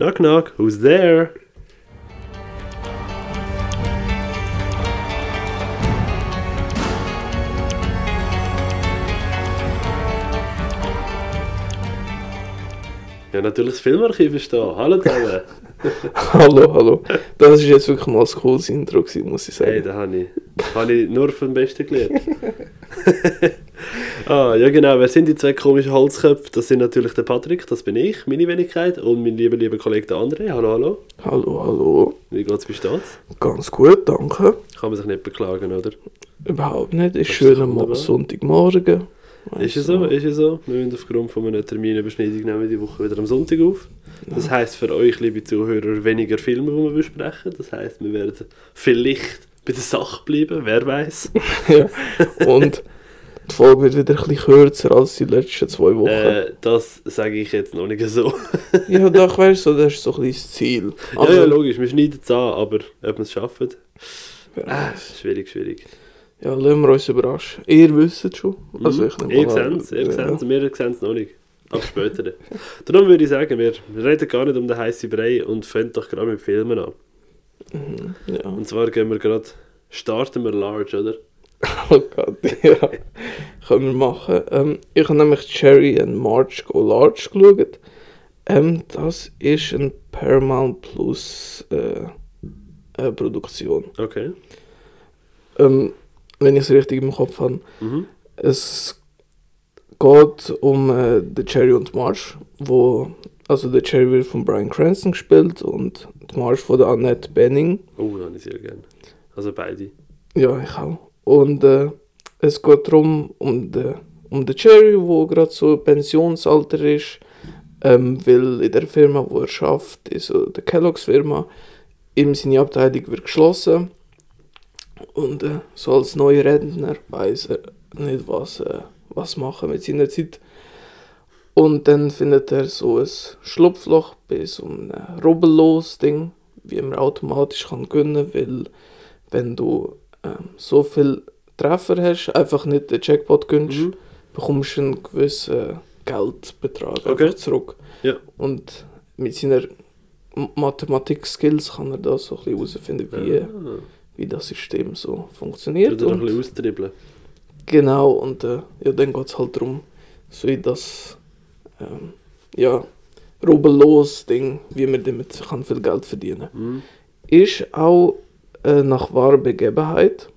Knock knock, who's there? Ja, natürlich das Filmarchiv ist da. Hallo zusammen. hallo, hallo. Das ist jetzt wirklich mal ein cooles Intro gewesen, muss ich sagen. Hey, da habe ich, hab ich nur vom Besten gelernt. Ah, ja genau, wer sind die zwei komischen Holzköpfe? Das sind natürlich der Patrick, das bin ich, meine Wenigkeit, und mein lieber, lieber Kollege der André. Hallo, hallo. Hallo, hallo. Wie geht's, wie steht's? Ganz gut, danke. Kann man sich nicht beklagen, oder? Überhaupt nicht. Ist schön am. Sonntagmorgen. Ist es so, ist es so. Wir müssen aufgrund von einer Terminüberschneidung nehmen wir die Woche wieder am Sonntag auf. Das heisst für euch, liebe Zuhörer, weniger Filme, die wir besprechen. Das heisst, wir werden vielleicht bei der Sache bleiben, wer weiß. ja. Und die Folge wird wieder ein bisschen kürzer als die letzten zwei Wochen. Äh, das sage ich jetzt noch nicht so. Ja, doch, weißt du, das ist so ein bisschen das Ziel. ja, ja, logisch, wir schneiden es an, aber ob wir es schaffen, ah, schwierig, schwierig. Ja, lassen wir uns überraschen. Ihr wisst es schon. Also ich nehme Ihr seht es, ihr ja. seht's, wir sehen es noch nicht. Aber später. dann. Darum würde ich sagen, wir reden gar nicht um den heißen Brei und fangen doch gerade mit Filmen an. Mhm, ja. Und zwar gehen wir gerade, starten wir large, oder? Oh Gott, ja. Können wir machen. Ähm, ich habe nämlich Cherry and March Go Large geschaut. Ähm, das ist eine Paramount Plus äh, äh, Produktion. Okay. Ähm, wenn ich es richtig im Kopf habe. Mhm. Es geht um äh, The Cherry und March, wo also der Cherry wird von Brian Cranston gespielt und die March von der Annette Bening. Oh, das habe ich sehr gerne. Also beide. Ja, ich auch. Und äh, es geht darum, um den um den Cherry, wo gerade so Pensionsalter ist, ähm, weil in der Firma, wo er schafft, ist äh, der Kellogg's Firma, ihm seine Abteilung wird geschlossen und äh, so als neuer Rentner weiß er nicht, was, äh, was machen mit seiner Zeit. Und dann findet er so ein Schlupfloch bei so einem Rubbellos-Ding, wie man automatisch kann gewinnen weil wenn du ähm, so viel Treffer hast, einfach nicht den Jackpot gönnst, Mhm. bekommst du einen gewissen Geldbetrag Okay. einfach zurück. Ja. Und mit seiner Mathematik-Skills kann er da so ein bisschen herausfinden, wie, Ah, wie das System so funktioniert. er noch ein bisschen austribbeln. genau, und äh, ja, dann geht es halt darum, so in das ähm, ja, rubbellos Ding, wie man damit kann viel Geld verdienen kann Mhm. ist auch äh, nach wahrer Begebenheit.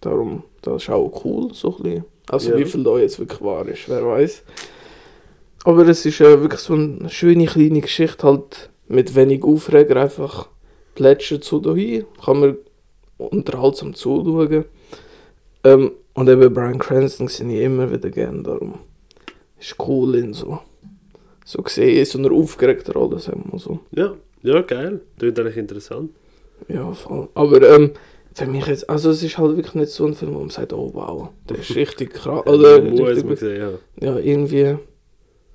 Darum, das ist auch cool, so ein bisschen. Also Ja. wie viel da jetzt wirklich wahr ist, wer weiß. Aber es ist äh, wirklich so eine schöne kleine Geschichte, halt mit wenig Aufreger, einfach plätschert so dahin, kann man unterhaltsam zuschauen. Ähm, und eben Brian Cranston sehe ich immer wieder gerne, darum ist cool in so, so gesehen, in so einer aufgeregten Rolle, sagen wir mal so. Ja, ja, geil. Klingt eigentlich interessant. Ja, voll. Aber ähm, für mich jetzt, also es ist halt wirklich nicht so ein Film, wo man sagt, oh wow, der ist richtig krass. Oder man richtig, sehen, ja. ja, irgendwie,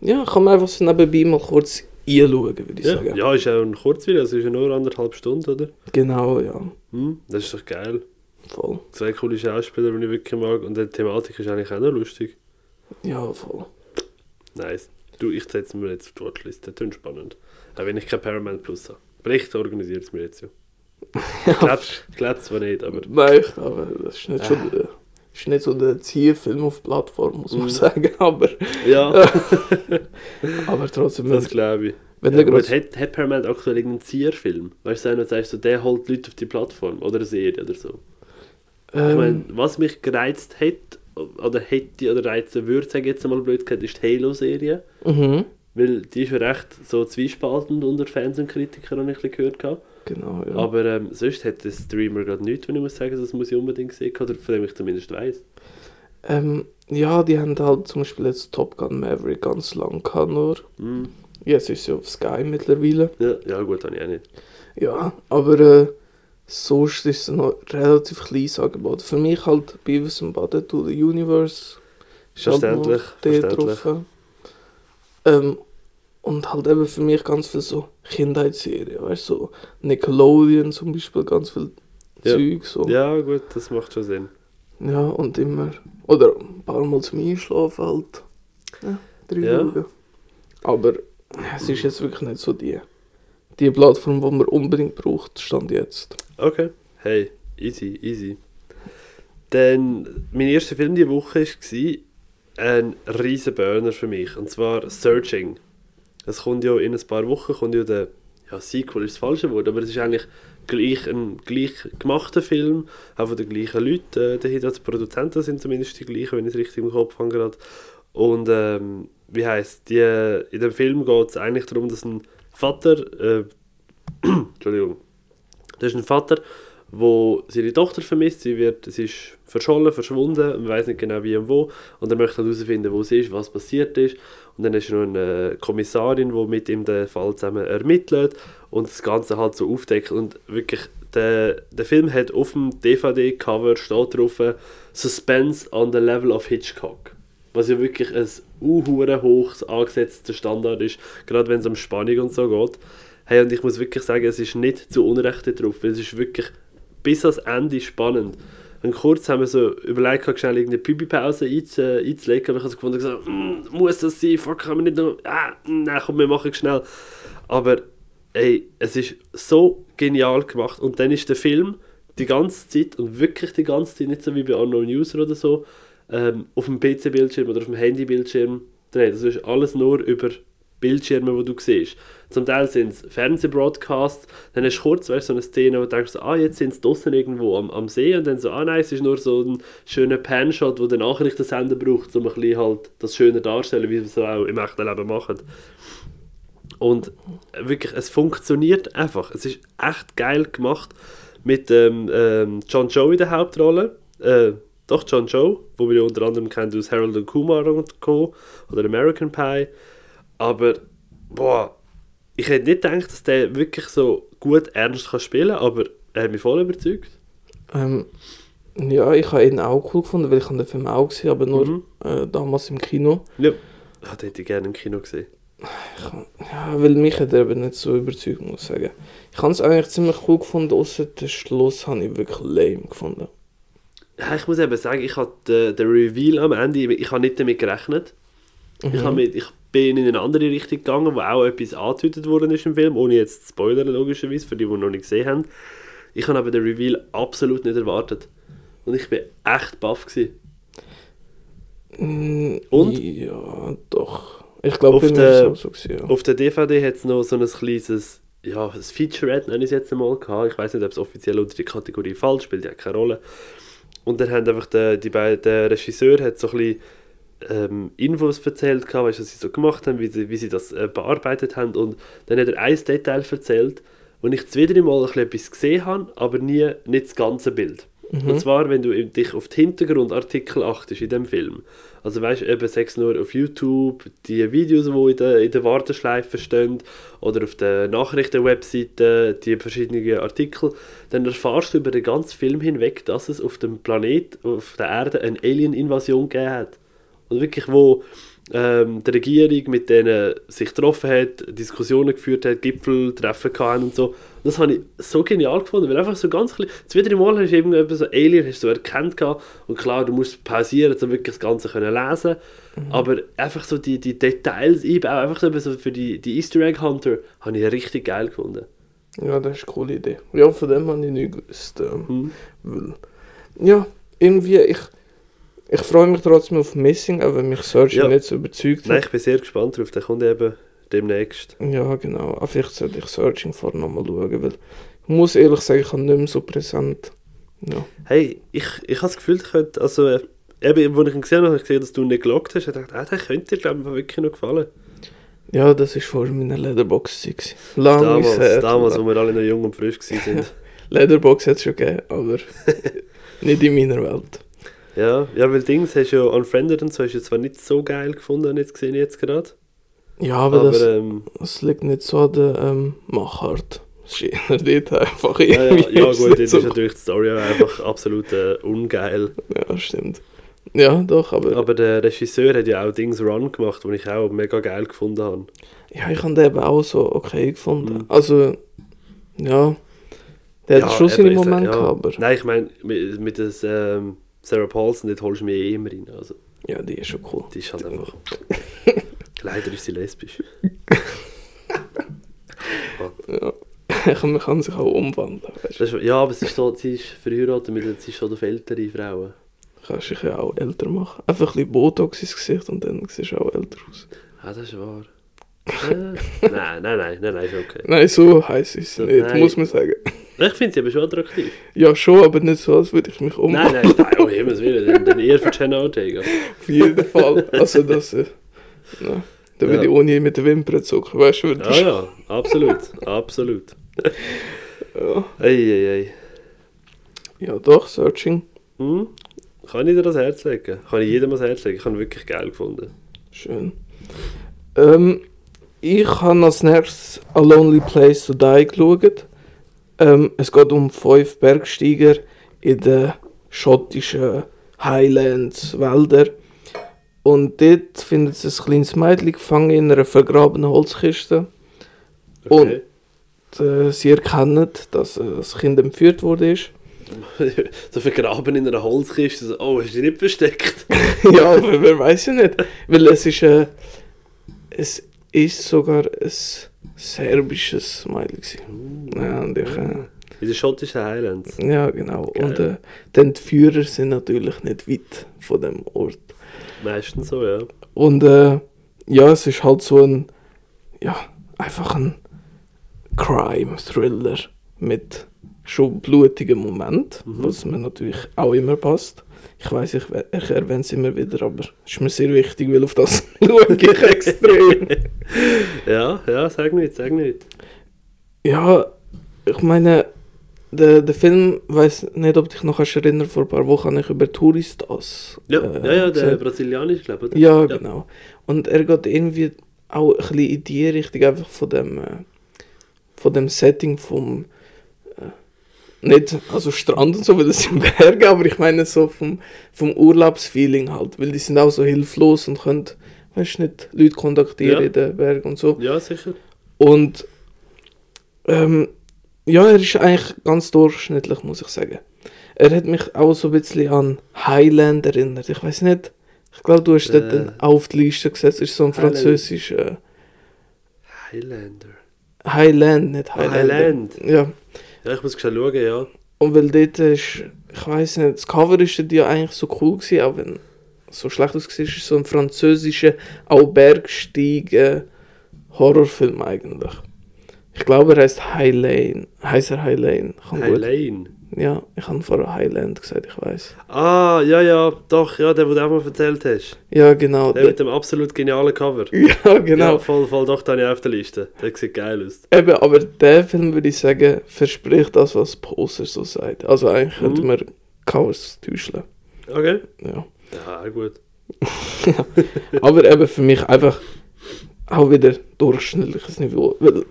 ja, kann man einfach so nebenbei mal kurz einschauen, würde ich Ja, sagen. ja, ist auch ein Kurzvideo, also ist ja nur anderthalb Stunden, oder? Genau, ja, Hm, das ist doch geil. voll. Zwei coole Schauspieler, die ich wirklich mag. Und die Thematik ist eigentlich auch noch lustig. Ja, voll. Nice. Du, ich setze mir jetzt auf die Watchlist. Das klingt spannend. Auch wenn ich kein Paramount Plus habe. Vielleicht organisiert es mir jetzt ja. Ich glaube ich glaub zwar nicht, aber Nein, glaube, das ist nicht, schon der, ist nicht so der Zielfilm auf Plattform, muss man Mhm. sagen, aber, ja, aber trotzdem, das glaube ich. wenn Ja, gut, hat, hat Paramount aktuell irgendeinen Zierfilm? Weißt du, wenn du sagst, so, der holt Leute auf die Plattform oder eine Serie oder so. ich meine, ähm, was mich gereizt hat, oder hätte oder reizen würde, sage ich jetzt mal blöd gesagt, ist die Halo-Serie. mhm, Weil die ist ja recht so zwiespaltend unter Fans und Kritikern, habe ich ein bisschen gehört. gehabt. Genau, ja. Aber ähm, sonst hat der Streamer gerade nichts, wenn ich muss sagen, das muss ich unbedingt sehen, oder von dem ich zumindest weiss. Ähm, ja, die haben halt zum Beispiel jetzt Top Gun Maverick ganz lang gehabt, nur. Hm. Jetzt ist sie auf Sky mittlerweile. Ja, ja, gut, habe ich auch nicht. Ja, aber äh, sonst ist es noch relativ kleines Angebot. Für mich halt Beavis and Butthead to the Universe. Ist halt Verständlich, der verständlich. drauf. Ähm, und halt eben für mich ganz viel so Kindheitsserien, weißt du, so Nickelodeon zum Beispiel, ganz viel Ja. Zeug so. Ja, gut, das macht schon Sinn. Ja, und immer, oder ein paar Mal zum Einschlafen halt. Ja, drei Ja. Aber es ist jetzt wirklich nicht so die die Plattform, die man unbedingt braucht, stand jetzt. Okay. Hey, easy, easy. Dann, mein erster Film diese Woche war ein riesen Burner für mich. Und zwar Searching. Es kommt ja in ein paar Wochen, kommt ja der, ja Sequel ist das falsche Wort, aber es ist eigentlich gleich ein gleich gemachter Film, auch von den gleichen Leuten äh, dahinter. Die Produzenten sind zumindest die gleichen, wenn ich es richtig im Kopf habe gerade. Und ähm, wie heißt die? In dem Film geht es eigentlich darum, dass ein Vater, äh, Entschuldigung, das ist ein Vater, wo seine Tochter vermisst. Sie wird, sie ist verschollen, verschwunden, man weiß nicht genau wie und wo. Und er möchte halt herausfinden, wo sie ist, was passiert ist. Und dann ist noch eine Kommissarin, die mit ihm den Fall zusammen ermittelt und das Ganze halt so aufdeckt. Und wirklich, der, der Film hat auf dem DVD-Cover steht drauf Suspense on the level of Hitchcock. Was ja wirklich ein unhure hoch angesetzter Standard ist, gerade wenn es um Spannung und so geht. Hey, und ich muss wirklich sagen, es ist nicht zu Unrecht drauf, es ist wirklich bis ans Ende spannend. Und kurz haben wir so überlegt, schnell irgendeine Pipi-Pause einzu, einzulegen, aber ich habe so gefunden, gesagt, mm, muss das sein, fuck, können wir nicht noch, ah, nein, komm, wir machen schnell. Aber, ey, es ist so genial gemacht und dann ist der Film die ganze Zeit, und wirklich die ganze Zeit, nicht so wie bei Unknown User oder so, ähm, auf dem PC-Bildschirm oder auf dem Handy-Bildschirm dreht. Das ist alles nur über Bildschirme, die du siehst. Zum Teil sind es Fernsehbroadcasts, dann hast du kurz weißt, so eine Szene, wo du denkst, ah, jetzt sind sie draußen irgendwo am, am See und dann so, ah nein, es ist nur so ein schöner Pan-Shot, wo der Nachrichtensender braucht, um ein bisschen halt das schöner darzustellen, wie wir es auch im echten Leben machen. Und wirklich, es funktioniert einfach. Es ist echt geil gemacht mit ähm, ähm, John Joe in der Hauptrolle. Äh, doch, John Joe, wo wir unter anderem kennen aus Harold Kumar und Co. oder American Pie. Aber, boah, ich hätte nicht gedacht, dass der wirklich so gut ernst kann spielen kann, aber er hat mich voll überzeugt. Ähm, ja, ich habe ihn auch cool gefunden, weil ich den Film auch gesehen aber nur Mhm. äh, damals im Kino. Ja, das hätte ich gerne im Kino gesehen. Ich, ja, weil mich hat er eben nicht so überzeugt, muss ich sagen. Ich habe es eigentlich ziemlich cool gefunden, außer den Schluss habe ich wirklich lame gefunden. Ja, ich muss eben sagen, ich habe den, den Reveal am Ende, ich habe nicht damit gerechnet. Ich, habe mit, ich bin in eine andere Richtung gegangen, wo auch etwas angedeutet worden ist im Film, ohne jetzt zu spoilern logischerweise, für die, die noch nicht gesehen haben. Ich habe aber den Reveal absolut nicht erwartet. Und ich bin echt baff gewesen. Mm, Und? Ja, doch. Ich glaube, Auf der- so gewesen, ja. Auf der DVD hat es noch so ein kleines, ja, ein Featurette, nenne ich es jetzt einmal, gehabt. Ich weiß nicht, ob es offiziell unter die Kategorie fällt, spielt ja keine Rolle. Und dann haben einfach der, die beiden, der Regisseur hat so ein bisschen ähm, Infos erzählt, gehabt, weißt, was sie so gemacht haben, wie sie, wie sie das äh, bearbeitet haben. Und dann hat er ein Detail erzählt, wo ich das wieder mal etwas gesehen habe, aber nie nicht das ganze Bild. Und zwar, wenn du dich auf die Hintergrundartikel achtest in dem Film. Also weißt du, eben sechs nur auf YouTube, die Videos, die in der, in der Warteschleife stehen, oder auf der Nachrichtenwebseite, die verschiedenen Artikel, dann erfahrst du über den ganzen Film hinweg, dass es auf dem Planet, auf der Erde, eine Alien-Invasion gegeben hat. Und wirklich, wo ähm, die Regierung mit denen sich getroffen hat, Diskussionen geführt hat, Gipfeltreffen hatten und so. Das habe ich so genial gefunden, weil einfach so ganz klein, das wieder Mal hast du irgendwie so Alien hast du so erkannt gehabt und klar, du musst pausieren, um wirklich das Ganze können lesen aber einfach so die, die Details einbauen, einfach so, so für die, die Easter Egg Hunter, habe ich richtig geil gefunden. Ja, das ist eine coole Idee. Ja, von dem habe ich nicht gewusst. Ähm, Mhm. weil, ja, irgendwie, ich, ich freue mich trotzdem auf Missing, auch wenn mich Searching Ja. nicht so überzeugt Nein, hat. ich bin sehr gespannt drauf, der kommt eben demnächst. Ja, genau. Aber vielleicht sollte ich Searching vorher nochmal schauen, weil ich muss ehrlich sagen, ich habe nicht mehr so präsent. Ja. Hey, ich, ich habe das Gefühl, ich könnte, also, äh, eben, als ich ihn gesehen habe, habe ich gesehen, dass du ihn nicht gelockt hast, ich dachte, ah, der könnte dir, glaube ich, wirklich noch gefallen. ja, das war vor meiner Letterbox. gewesen. Lang Damals, ist her. damals, wo wir alle noch jung und frisch waren. Letterbox hat es schon gegeben, aber nicht in meiner Welt. Ja, ja, weil Dings hast du ja Unfriended und so, hast du zwar nicht so geil gefunden, jetzt gesehen jetzt gerade. Ja, aber, Aber, das, ähm, das liegt nicht so an der ähm, Machart. Das ist eher dort einfach ja, ja, ja gut, so- ist natürlich die Story einfach absolut äh, ungeil. Ja, stimmt. Ja, doch, aber, Aber der Regisseur hat ja auch Dings Run gemacht, die ich auch mega geil gefunden habe. ja, ich habe den eben auch so okay gefunden. Mhm. Also, ja, der hat schon eben, seine Momente ja. gehabt, aber Nein, ich meine, mit, mit das, ähm, Sarah Paulson, dort holst du mich eh immer rein. Also, ja, die ist schon cool. die ist halt einfach... Leider ist sie lesbisch. Ja. man kann sich auch umwandeln. Weißt? Ist, ja, aber sie ist, so, sie ist verheiratet mit sie ist schon auf ältere Frauen. Kannst dich ja auch älter machen. Einfach ein bisschen Botox ins Gesicht und dann siehst du auch älter aus. Ah, das ist wahr. äh, nein, nein, nein, nein, nein, ist okay. Nein, so heiß ist So, es nicht, nein. muss man sagen. Ich finde sie aber schon attraktiv. Ja, schon, aber nicht so, als würde ich mich umwandeln. Nein, nein, nein, oh Himmels Willen, dann, eher für Jenna Ortega. Auf jeden Fall. Also das... Äh, ja. Da würde Ja. ich ohne mit den Wimpern zucken, weißt du? Ja, ja, absolut, absolut. ja. Ei, ei, ei. ja, doch, Searching. Hm? Kann ich dir das Herz legen? Kann ich jedem das Herz legen? Ich habe ihn wirklich geil gefunden. Schön. Ähm, ich habe als nächstes A Lonely Place to Die geschaut. Ähm, es geht um fünf Bergsteiger in den schottischen Highlands, Wälder. Und dort findet sie ein kleines Mädchen gefangen in einer vergrabenen Holzkiste. Okay. Äh, sie erkennen, dass äh, das Kind entführt wurde. Ist. so vergraben in einer Holzkiste. So, oh, du die nicht versteckt? ja, aber wer weiß ja nicht. Weil es ist, äh, es ist sogar ein serbisches Mädchen. gewesen. Ja, und ich, äh, In den schottischen Highlands. ja, genau. Geil. Und äh, die Entführer sind natürlich nicht weit von dem Ort. Meistens so, ja. Und äh, ja, es ist halt so ein, ja, einfach ein Crime-Thriller mit schon blutigen Moment, Mhm. was mir natürlich auch immer passt. Ich weiß, ich, ich erwähne es immer wieder, aber es ist mir sehr wichtig, weil auf das schaue ich extrem. Ja, ja, sag nicht, sag nicht. ja, ich meine, der, der Film, weiß nicht, ob du dich noch kannst erinnern, vor ein paar Wochen habe ich über Touristas. Ja, äh, ja, ja, der gesehen. brasilianische, glaube ich. oder? Ja, genau. Und er geht irgendwie auch ein bisschen in die Richtung einfach von dem, äh, von dem Setting vom nicht, also Strand und so, weil das sind Berge, aber ich meine so vom, vom Urlaubsfeeling halt, weil die sind auch so hilflos und können, weißt du nicht, Leute kontaktieren Ja. in den Bergen und so. Ja, sicher. Und ähm, ja, er ist eigentlich ganz durchschnittlich, muss ich sagen. Er hat mich auch so ein bisschen an Highland erinnert. Ich weiß nicht, ich glaube, du hast Äh. dort auf die Liste gesetzt. ist so ein Highland. französisch äh, Highlander. Highland, nicht Ah, Highland. Highland. Ja, Ja, ich muss schauen, ja. und weil dort ist, ich weiß nicht, das Cover ist ja eigentlich so cool gewesen, auch wenn es so schlecht ausgesehen ist, ist so ein französischer, auch Bergsteigen Horrorfilm eigentlich. Ich glaube, er heißt Highlane. Heißt er Highlane? Kann gut. Highlane. Ja, ich habe vorher Highland gesagt, ich weiß. Ah, ja, ja, doch, ja, der, den du auch mal erzählt hast. Ja, genau. Der mit dem absolut genialen Cover. ja, genau. Ja, voll, voll, doch, den habe ich auf der Liste. Der sieht geil aus. Eben, aber der Film würde ich sagen, verspricht das, was das Poster so sagt. Also eigentlich Mhm. könnte man Chaos täuschen. Okay. Ja. Ja, gut. Aber eben für mich einfach auch wieder durchschnittliches Niveau. Weil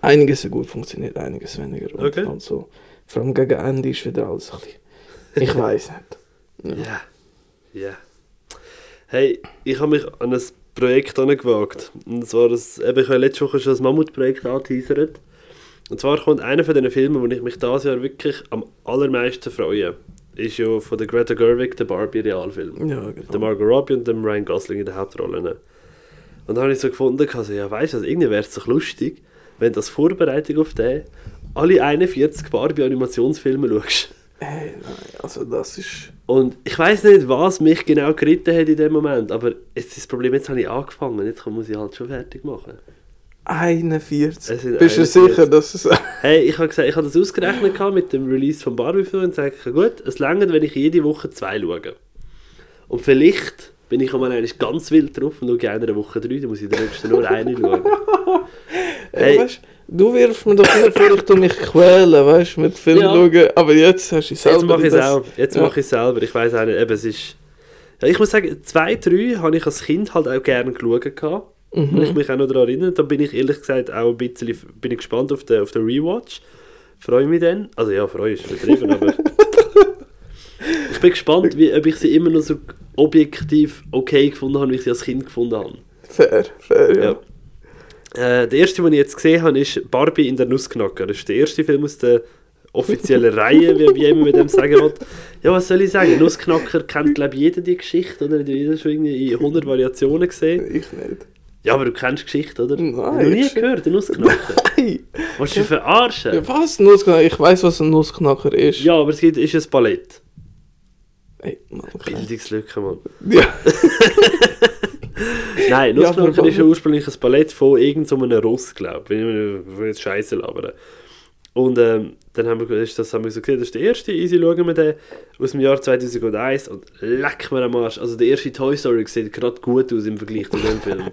einiges so gut funktioniert, einiges weniger. Und Okay. halt so, vor allem gegen Ende ist wieder alles ein bisschen. Ich weiß nicht. Ja. Ja. Hey, ich habe mich an ein Projekt angewagt. Und zwar, das, eben, ich habe letzte Woche schon das Mammutprojekt angeteasert. Und zwar kommt einer von diesen Filmen, wo ich mich dieses Jahr wirklich am allermeisten freue. Ist ja von der Greta Gerwig, der Barbie-Realfilm. Ja, Der genau. Margot Robbie und dem Ryan Gosling in den Hauptrollen. Und dann habe ich so gefunden, also, ja weißt du, also irgendwie wäre es doch lustig, wenn das Vorbereitung auf den alle 41 Barbie-Animationsfilme schaust. Hey, nein, also das ist. Und ich weiß nicht, was mich genau geritten hat in dem Moment, aber jetzt ist das Problem, jetzt habe ich angefangen, jetzt muss ich halt schon fertig machen. 41. Es sind Bist du 41. sicher, dass es. Hey, ich habe gesagt, ich habe das ausgerechnet mit dem Release von Barbie-Film und sage, gut, es langt, wenn ich jede Woche zwei schaue. Und vielleicht bin ich einmal eigentlich ganz wild drauf und schaue in einer Woche drei, dann muss ich in der nächsten nur eine schauen. Hey. Weißt, du wirfst mir doch immer vor, ich tu mich quälen, weißt du, mit Film Ja. schauen. Aber jetzt hast du selber. Jetzt mache ich es auch. Jetzt Ja. mache ich es selber. Ich weiß auch nicht, eben, es ist... Ja, ich muss sagen, zwei, drei habe ich als Kind halt auch gerne geschaut. Mhm. Und ich mich auch noch daran erinnere. Da bin ich ehrlich gesagt auch ein bisschen bin ich gespannt auf den, auf den Rewatch. Freue mich dann. Also ja, freue ist übertrieben, aber... ich bin gespannt, wie, ob ich sie immer noch so objektiv okay gefunden habe, wie ich sie als Kind gefunden habe. Fair, fair, ja. Ja. Äh, der erste, den ich jetzt gesehen habe, ist Barbie in der Nussknacker. Das ist der erste Film aus der offiziellen Reihe, wie, immer mit dem sagen will. Ja, was soll ich sagen? Nussknacker kennt, glaube ich, jeder die Geschichte, oder? Hat jeder schon irgendwie in 100 Variationen gesehen. Ich nicht. Ja, aber du kennst die Geschichte, oder? Nein, Noch nie ich- gehört, der Nussknacker. Hey, Willst du dich verarschen? ja, was? Nussknacker? Ich weiß, was ein Nussknacker ist. Ja, aber es gibt, ist ein Ballett. Hey, Mann, okay. Bildungslücke, Mann. ja. Nein, Ja, Nussknacker ist ja ursprünglich ein Ballett von irgendeinem so einem Russ, glaube ich. Ich will jetzt Scheiße labern. Und ähm, dann haben wir, ist das haben wir so gesehen, das ist der erste, easy schauen wir den, aus dem Jahr 2001 und leck mir am Arsch. Also der erste Toy Story sieht gerade gut aus im Vergleich zu dem Film.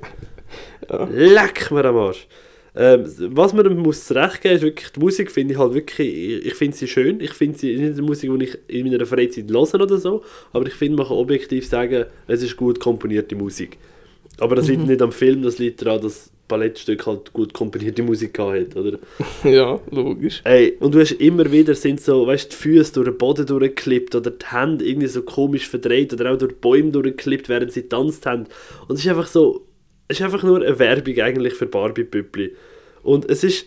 Ja. Leck mir am Arsch. Ähm, was man muss zurecht geben, ist wirklich, die Musik finde ich halt wirklich, ich, ich finde sie schön, ich finde sie nicht eine Musik, die ich in meiner Freizeit höre oder so, aber ich finde, man kann objektiv sagen, es ist gut komponierte Musik. Aber das liegt nicht am Film, das liegt daran, dass das Ballettstück halt gut komponierte Musik hat, oder? ja, logisch. Ey, und du hast immer wieder sind so, weißt die Füße durch den Boden durchgeklippt oder die Hände irgendwie so komisch verdreht oder auch durch Bäume durchgeklippt, während sie tanzt haben. Und es ist einfach so, es ist einfach nur eine Werbung eigentlich für Barbie-Püppli. Und es ist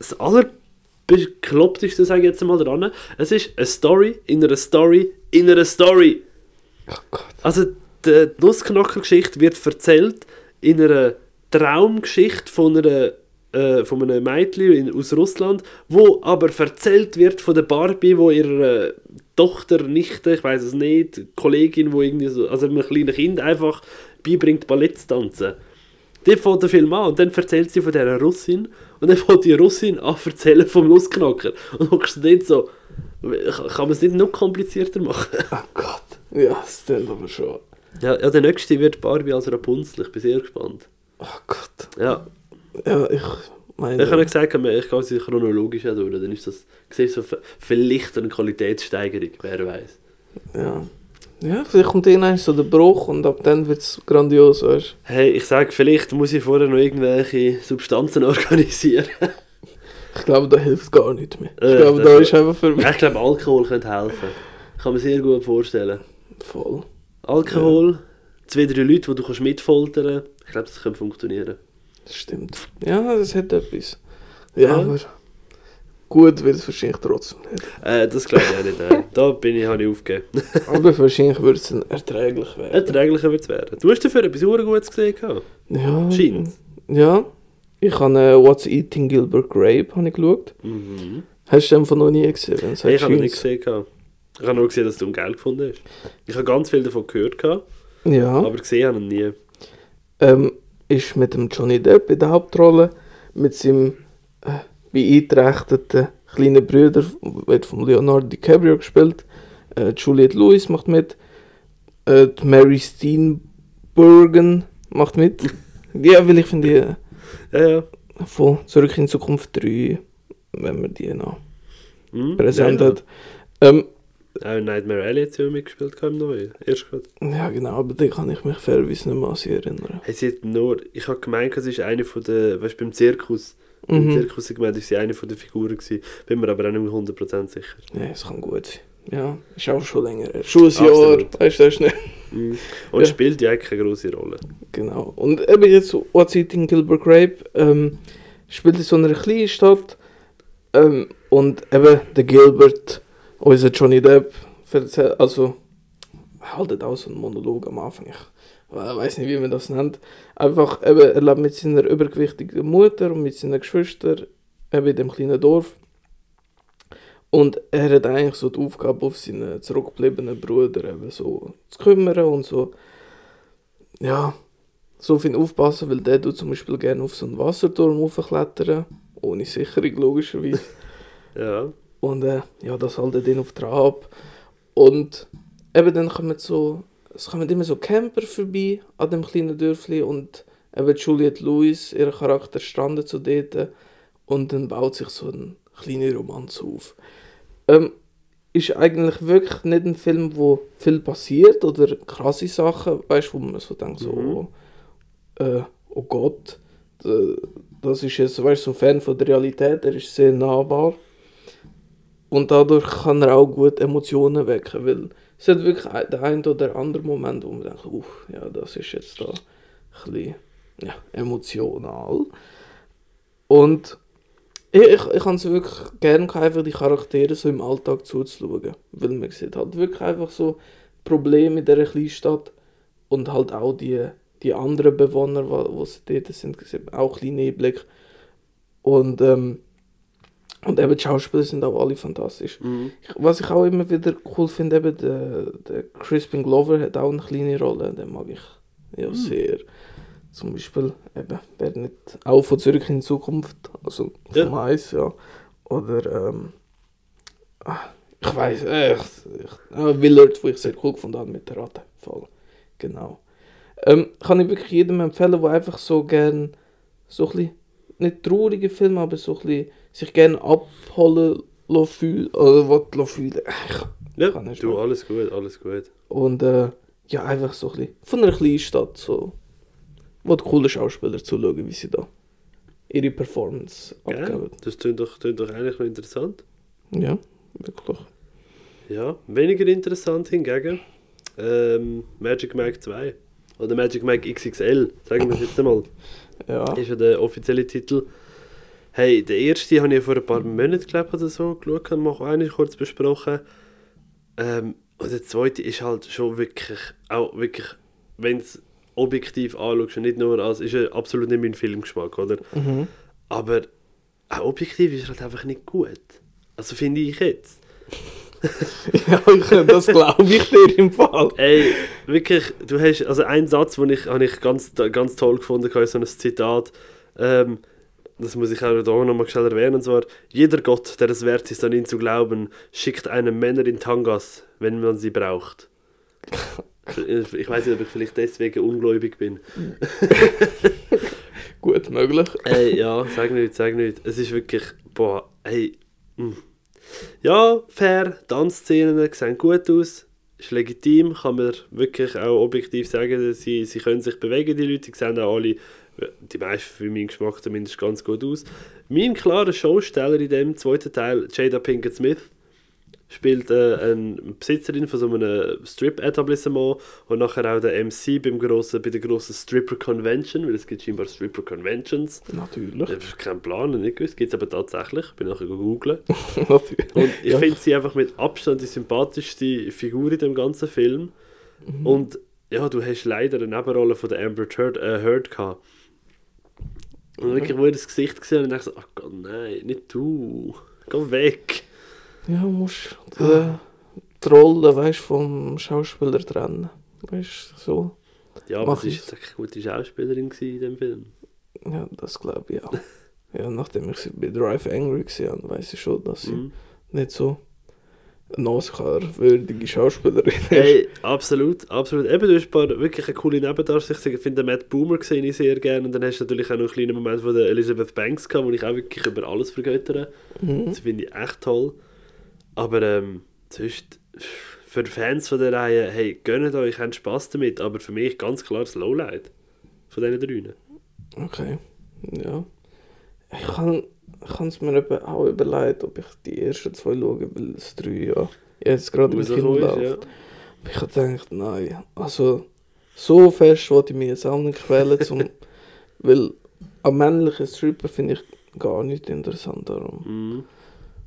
das allerbekloppteste, sage ich jetzt mal dran, es ist eine Story in einer Story in einer Story. Oh. Also die Nussknacker-Geschichte wird erzählt in einer Traumgeschichte von einer äh, von einem Mädchen in, aus Russland, wo aber erzählt wird von der Barbie, wo ihre Tochter, Nichte, ich weiß es nicht, Kollegin, wo irgendwie so, also einem kleinen Kind einfach beibringt Ballett zu tanzen. Die fängt der Film an und dann erzählt sie von dieser Russin und dann fängt die Russin an erzählen vom Nussknacker und dann du dort so, kann man es nicht noch komplizierter machen? Oh Gott. Ja, das klingt aber schon. Ja, ja, der nächste wird Barbie als Rapunzel. Ich bin sehr gespannt. Oh Gott. Ja, Ja, ich meine. ich habe gesagt, ich gehe sie chronologisch auch durch. Dann ist das, siehst du, vielleicht eine Qualitätssteigerung, wer weiß. Ja. Ja, vielleicht kommt irgendwann so der Bruch und ab dann wird es grandios, weißt Hey, ich sage, vielleicht muss ich vorher noch irgendwelche Substanzen organisieren. Ich glaube, da hilft gar nicht mehr. Ich Äh, glaube, da ist einfach für mich ich glaube, Alkohol könnte helfen. Kann man sehr gut vorstellen. voll. Alkohol, zwei, drei Leute, die du kannst mitfoltern Ich glaube, das könnte funktionieren. Das stimmt. Ja, das hat etwas. Ja, Ja. aber gut wird es wahrscheinlich trotzdem nicht. Äh, das glaube ich auch nicht. Äh. Da bin ich, habe ich aufgegeben. Aber wahrscheinlich wird es erträglich werden. Erträglicher wird es werden. Du hast dafür etwas Gutes gesehen. gehabt. Ja. Scheint's. Ja. Ich habe äh, What's Eating Gilbert Grape habe ich geschaut. Mhm. Hast du den von noch nie gesehen? Hey, ich habe ihn nicht gesehen. gehabt. Ich habe nur gesehen, dass du um Geld gefunden hast. Ich habe ganz viel davon gehört, gehabt, Ja. aber gesehen habe ich ihn nie. ähm, ist mit dem Johnny Depp in der Hauptrolle, mit seinem äh, beeinträchtigten kleinen Bruder, wird von Leonardo DiCaprio gespielt. Äh, Juliette Lewis macht mit. Äh, Mary Steenburgen macht mit. ja, weil ich finde die Ja, ja. von Zurück in Zukunft 3, wenn man die noch Hm? präsent ja, hat. Ähm. Auch Nightmare Alley hat sie ja mitgespielt im Neuen. Erst gerade. ja, genau, aber da kann ich mich fairerweise nicht mehr an sie erinnern. Hey, sie hat nur, ich habe gemeint, es ist eine von der, weißt du, beim Zirkus. Im Mhm. Zirkussegment ist sie eine den Figuren gewesen. Bin mir aber auch nicht mehr 100% sicher. Ja, es kann gut sein. Ja, ist auch schon länger. Schuljahr, weißt du, das nicht. Mhm. Und Ja. spielt ja eigentlich keine große Rolle. Genau. Und eben jetzt What's Eating Gilbert Grape ähm, spielt in so einer kleinen Stadt. Ähm, und eben der Gilbert, unser Johnny Depp, also haltet auch so einen Monolog am Anfang. Ich weiß nicht, wie man das nennt. Einfach eben, er lebt mit seiner übergewichtigen Mutter und mit seinen Geschwistern eben in dem kleinen Dorf. Und er hat eigentlich so die Aufgabe, auf seinen zurückgebliebenen Bruder eben so zu kümmern und so, ja, so auf ihn aufpassen, weil der tut zum Beispiel gerne auf so einen Wasserturm hochklettern, ohne Sicherung logischerweise. Ja. Und äh, ja, das haltet ihn auf Trab. Und eben dann kommen so, es kommen immer so Camper vorbei an dem kleinen Dörfli und eben Juliette Lewis, ihr Charakter, strandet so dort und dann baut sich so ein kleiner Romanz auf. Ähm, ist eigentlich wirklich nicht ein Film, wo viel passiert oder krasse Sachen, weißt wo man so denkt, so, Mhm. äh, oh Gott, das ist jetzt, weißt so ein Fan von der Realität, er ist sehr nahbar. Und dadurch kann er auch gut Emotionen wecken, weil es hat wirklich der ein oder andere Moment, wo man denkt, uff, ja, das ist jetzt da ein bisschen ja, emotional. Und ich, ich, ich habe es wirklich gerne einfach die Charaktere so im Alltag zuzuschauen. Weil man sieht halt wirklich einfach so Probleme in dieser kleinen Stadt und halt auch die die anderen Bewohner, wo, wo sie dort sind, auch ein bisschen Neblig. Und, ähm, und eben die Schauspieler sind auch alle fantastisch. Mhm. Was ich auch immer wieder cool finde, eben der, der Crispin Glover hat auch eine kleine Rolle, den mag ich ja sehr. Zum Beispiel, eben, wer nicht, auch von Zurück in Zukunft, also Ja. vom Eis, ja. Oder, ähm, ah, ich weiß, äh, ich, äh, Willard, wo ich sehr cool gefunden habe mit der Ratte. Voll. Genau. Ähm, kann ich wirklich jedem empfehlen, der einfach so gern so ein bisschen, nicht traurige Filme, aber so ein bisschen sich gerne abholen fühlen, oder was fühlen. Ich- Ja, Kann nicht du, mehr. alles gut, alles gut. Und äh, ja, einfach so ein bisschen von einer kleinen Stadt, so, wo die coolen Schauspieler zuschauen, wie sie da ihre Performance abgeben. Das klingt doch, klingt doch eigentlich noch interessant. Ja, wirklich. Ja, weniger interessant hingegen ähm, Magic Mike 2. Oder Magic Mike XXL, sagen wir es jetzt einmal. Ja, ist ja der offizielle Titel. Hey, der erste habe ich vor ein paar Monaten, glaube ich, oder so geschaut und auch eigentlich kurz besprochen. Ähm, und der zweite ist halt schon wirklich, auch wirklich, wenn es objektiv anschaust und nicht nur als, ist ja absolut nicht mein Filmgeschmack, oder? mhm. Aber auch objektiv ist halt einfach nicht gut. Also finde ich jetzt. ja ich- das glaube ich dir im Fall. Ey, wirklich, du hast, also einen Satz, den ich, ich ganz, ganz toll gefunden, habe, so ein Zitat, ähm, das muss ich auch da nochmal schnell erwähnen, und zwar, jeder Gott, der es wert ist, an ihn zu glauben, schickt einem Männer in Tangas, wenn man sie braucht. Ich weiß nicht, ob ich vielleicht deswegen ungläubig bin. Gut möglich. Ey, ja, sag nicht, sag nicht. Es ist wirklich, boah, ey. mm. Ja, fair, Tanzszenen sehen gut aus, ist legitim, kann man wirklich auch objektiv sagen, dass sie, sie können sich bewegen, die Leute, die sehen auch alle, die meisten für meinen Geschmack zumindest ganz gut aus. Mein klarer Showsteller in dem zweiten Teil, Jada Pinkett Smith, spielt äh, eine Besitzerin von so einem Strip-Etablissement und nachher auch der MC beim grossen, bei der grossen Stripper-Convention, weil es gibt scheinbar Stripper-Conventions. Natürlich. Ich habe keinen Plan, nicht gewusst. Gibt es aber tatsächlich. Bin nachher googeln. Natürlich. Und ich Ja. finde sie einfach mit Abstand die sympathischste Figur in dem ganzen Film. Und ja, du hast leider eine Nebenrolle von der Amber Heard, äh, Heard gehabt. Und wirklich, wo ich das Gesicht gesehen habe, und dachte ich so, ach Gott, nein, nicht du. Geh weg. Ja, du musst die, die Rolle, weißt, vom Schauspieler trennen. Weißt du, so. Ja, aber sie war eine gute Schauspielerin in dem Film. Ja, das glaube ich auch. ja, nachdem ich sie bei Drive Angry gesehen habe, weiß ich schon, dass sie Mhm. nicht so Oscar-würdige Schauspielerin ist. Hey, absolut, absolut. Eben, du hast ein paar wirklich eine coole Nebendarsteller. Ich finde Matt Boomer gesehen ich sehr gerne. Und dann hast du natürlich auch noch einen kleinen Moment von der Elizabeth Banks gehabt, wo ich auch wirklich über alles vergöttere. Mhm. Das finde ich echt toll. Aber ähm, sonst, für Fans von der Reihe, hey, gönnt euch, habt Spass damit. Aber für mich ganz klar das Lowlight von diesen drei. Okay, ja. Ich kann es mir eben auch überlegt, ob ich die ersten zwei schaue, weil das drei ja jetzt gerade im Kino Rausgekommen läuft. ja. Aber ich habe gedacht, nein, also so fest wollte ich mich jetzt auch nicht quälen, zum, weil am männlichen Stripper finde ich gar nicht interessant darum. Mhm.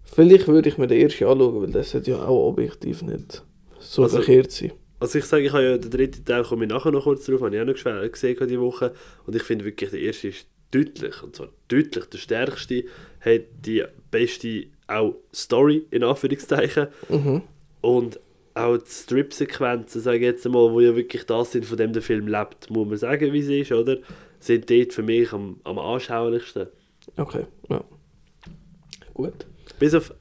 Vielleicht würde ich mir den ersten anschauen, weil das sollte ja auch objektiv nicht so Also- verkehrt sein. Also ich sage, ich habe ja den dritten Teil, komme ich nachher noch kurz drauf, habe ich auch noch gesehen diese Woche. Und ich finde wirklich, der erste ist deutlich, und zwar deutlich der stärkste, hat die beste auch Story, in Anführungszeichen. Mhm. Und auch die Strip-Sequenzen, sage ich jetzt mal, wo ja wirklich das sind, von dem der Film lebt, muss man sagen, wie sie ist, oder? Sind dort für mich am, am anschaulichsten. Okay, ja. Gut. Bis auf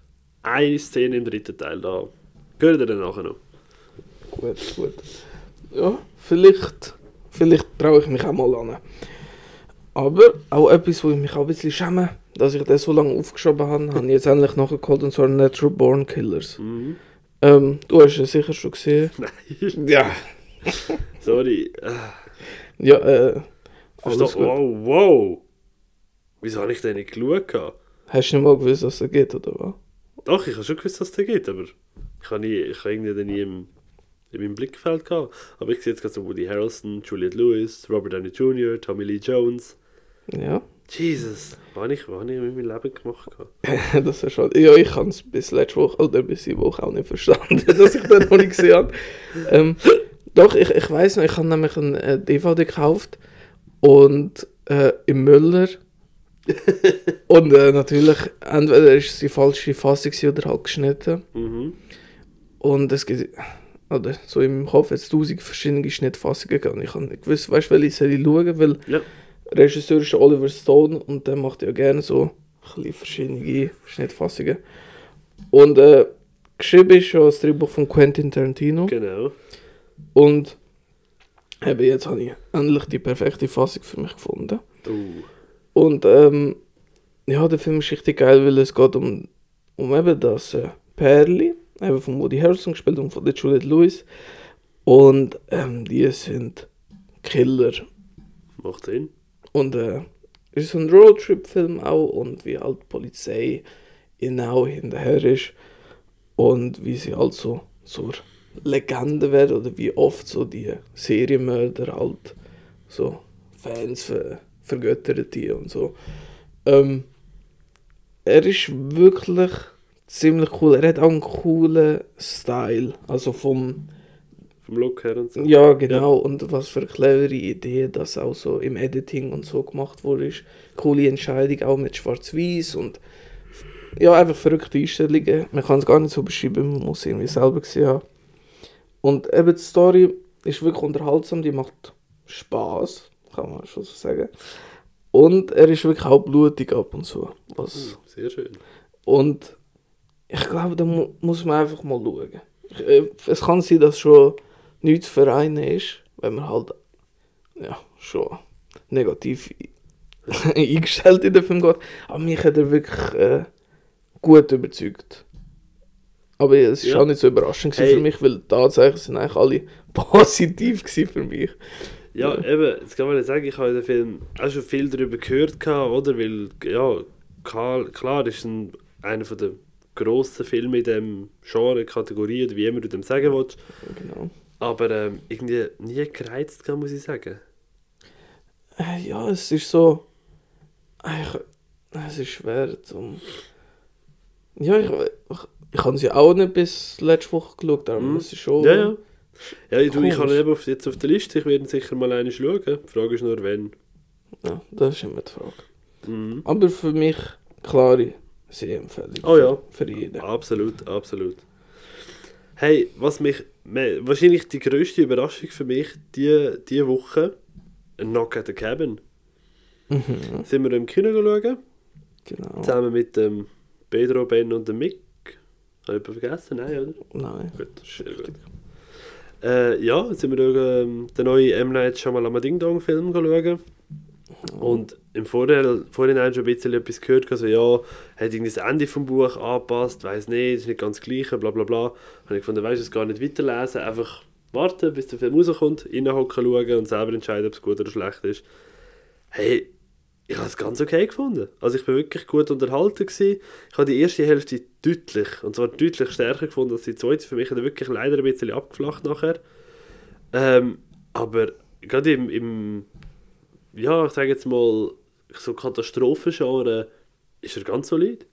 eine Szene im dritten Teil, da gehört ihr dann nachher noch. Gut, gut. Ja, vielleicht, vielleicht traue ich mich auch mal an. Aber auch etwas, wo ich mich auch ein bisschen schäme, dass ich das so lange aufgeschoben habe, habe ich jetzt endlich nachgeholt, und zwar Natural Born Killers. Mhm. Ähm, du hast es sicher schon gesehen. Nein, Ja. sorry. Ja, äh, alles gut. wow, wow. Wieso habe ich den nicht geschaut? Hast du nicht mal gewusst, dass es geht, oder was? Doch, ich habe schon gewusst, dass es den gibt, aber ich habe, nie, ich habe irgendwie den nie im, in meinem Blickfeld gehabt. Aber ich sehe jetzt gerade so Woody Harrelson, Juliette Lewis, Robert Downey Jr., Tommy Lee Jones. Ja, Jesus, habe ich, was habe ich mit meinem Leben gemacht? gehabt? das ist schon. Ja, ich habe es bis letzte Woche oder bis die Woche auch nicht verstanden, dass ich den noch nicht gesehen habe. Ähm, Doch, ich, ich weiß noch, ich habe nämlich ein äh, DVD gekauft und äh, im Müller. und äh, natürlich, entweder ist es die falsche Fassung oder halt geschnitten. Mhm. Und es gibt, oder so in meinem Kopf jetzt tausend verschiedene Schnittfassungen gegeben. Ich habe nicht gewusst, weißt du, welche soll ich schauen, weil Ja. Regisseur ist Oliver Stone und der macht ja gerne so ein verschiedene Schnittfassungen. Und äh, geschrieben ist schon das Drehbuch von Quentin Tarantino. Genau. Und eben jetzt habe ich endlich die perfekte Fassung für mich gefunden. Uh. Und ähm, ja, der Film ist richtig geil, weil es geht um, um eben das äh, Perli, eben von Woody Harrelson gespielt und von der Juliette Lewis. Und ähm, die sind Killer. Macht Sinn. Und äh, ist ein Roadtrip-Film auch und wie halt die Polizei auch hinterher ist und wie sie halt so zur Legende werden oder wie oft so die Serienmörder halt so Fans ver vergöttern die und so. Ähm, er ist wirklich ziemlich cool. Er hat auch einen coolen Style, also vom Vom Look her und so. ja, genau. Und was für eine clevere Idee, dass auch so im Editing und so gemacht wurde. Coole Entscheidung, auch mit Schwarz-Weiß und ja, einfach verrückte Einstellungen. Man kann es gar nicht so beschreiben, man muss irgendwie selber gesehen haben. Und eben die Story ist wirklich unterhaltsam, die macht Spaß, kann man schon so sagen. Und er ist wirklich auch blutig ab und zu. Was Uh, Sehr schön. und ich glaube, da mu muss man einfach mal schauen. Ich, äh, es kann sein, dass schon nichts zu vereinen ist, wenn man halt ja, schon negativ eingestellt in den Film geht. Aber mich hat er wirklich äh, gut überzeugt. Aber es war Ja. auch nicht so überraschend Hey. für mich, weil die Tatsachen sind eigentlich alle positiv für mich. Ja, Ja. eben, jetzt kann man nicht sagen, ich habe in dem Film auch schon viel darüber gehört, oder? Weil, ja, klar, klar ist ein, einer von der grossen Filme in dem Genre, Kategorie, oder wie immer du dem sagen willst. Genau. Aber ähm, irgendwie nie gereizt, gehabt, muss ich sagen. Äh, ja, es ist so. Ich, es ist schwer zum. Ja, ich, ich, ich habe sie auch nicht bis letzte Woche geschaut, aber Mhm. es ist schon. Ja, ja. Ja, du, ich Komisch. habe eben auf, jetzt auf der Liste, ich werde sicher mal eine schauen. Die Frage ist nur, wenn. Ja, das ist immer die Frage. Mhm. Aber für mich klare Sehempfehlung. Oh ja. Für jeden. Absolut, absolut. Hey, was mich, wahrscheinlich die grösste Überraschung für mich die, die Woche, ein Knock at the Cabin. Mhm, Sind wir im Kino schauen, genau. zusammen mit dem Pedro, Ben und dem Mick. Habe ich jemanden vergessen? Nein, oder? Nein. Gut, sehr gut. Äh, ja, jetzt sind wir ähm, den neuen M. Night Shyamalan Ding Dong Film schauen. Und im Vorhinein, schon ein bisschen etwas gehört, also ja, hat irgendwie das Ende vom Buch angepasst, weiß nicht, ist nicht ganz das gleiche, bla bla bla. Habe ich gefunden, weißt es gar nicht weiterlesen, einfach warten, bis der Film rauskommt, reinhocken, schauen und selber entscheiden, ob es gut oder schlecht ist. Hey, ich habe es ganz okay gefunden. Also ich bin wirklich gut unterhalten gewesen. Ich habe die erste Hälfte deutlich, und zwar deutlich stärker gefunden als die zweite. Für mich hat er wirklich leider ein bisschen abgeflacht nachher. Ähm, aber gerade im, im ja, ich sage jetzt mal, so Katastrophengenre ist er ganz solid.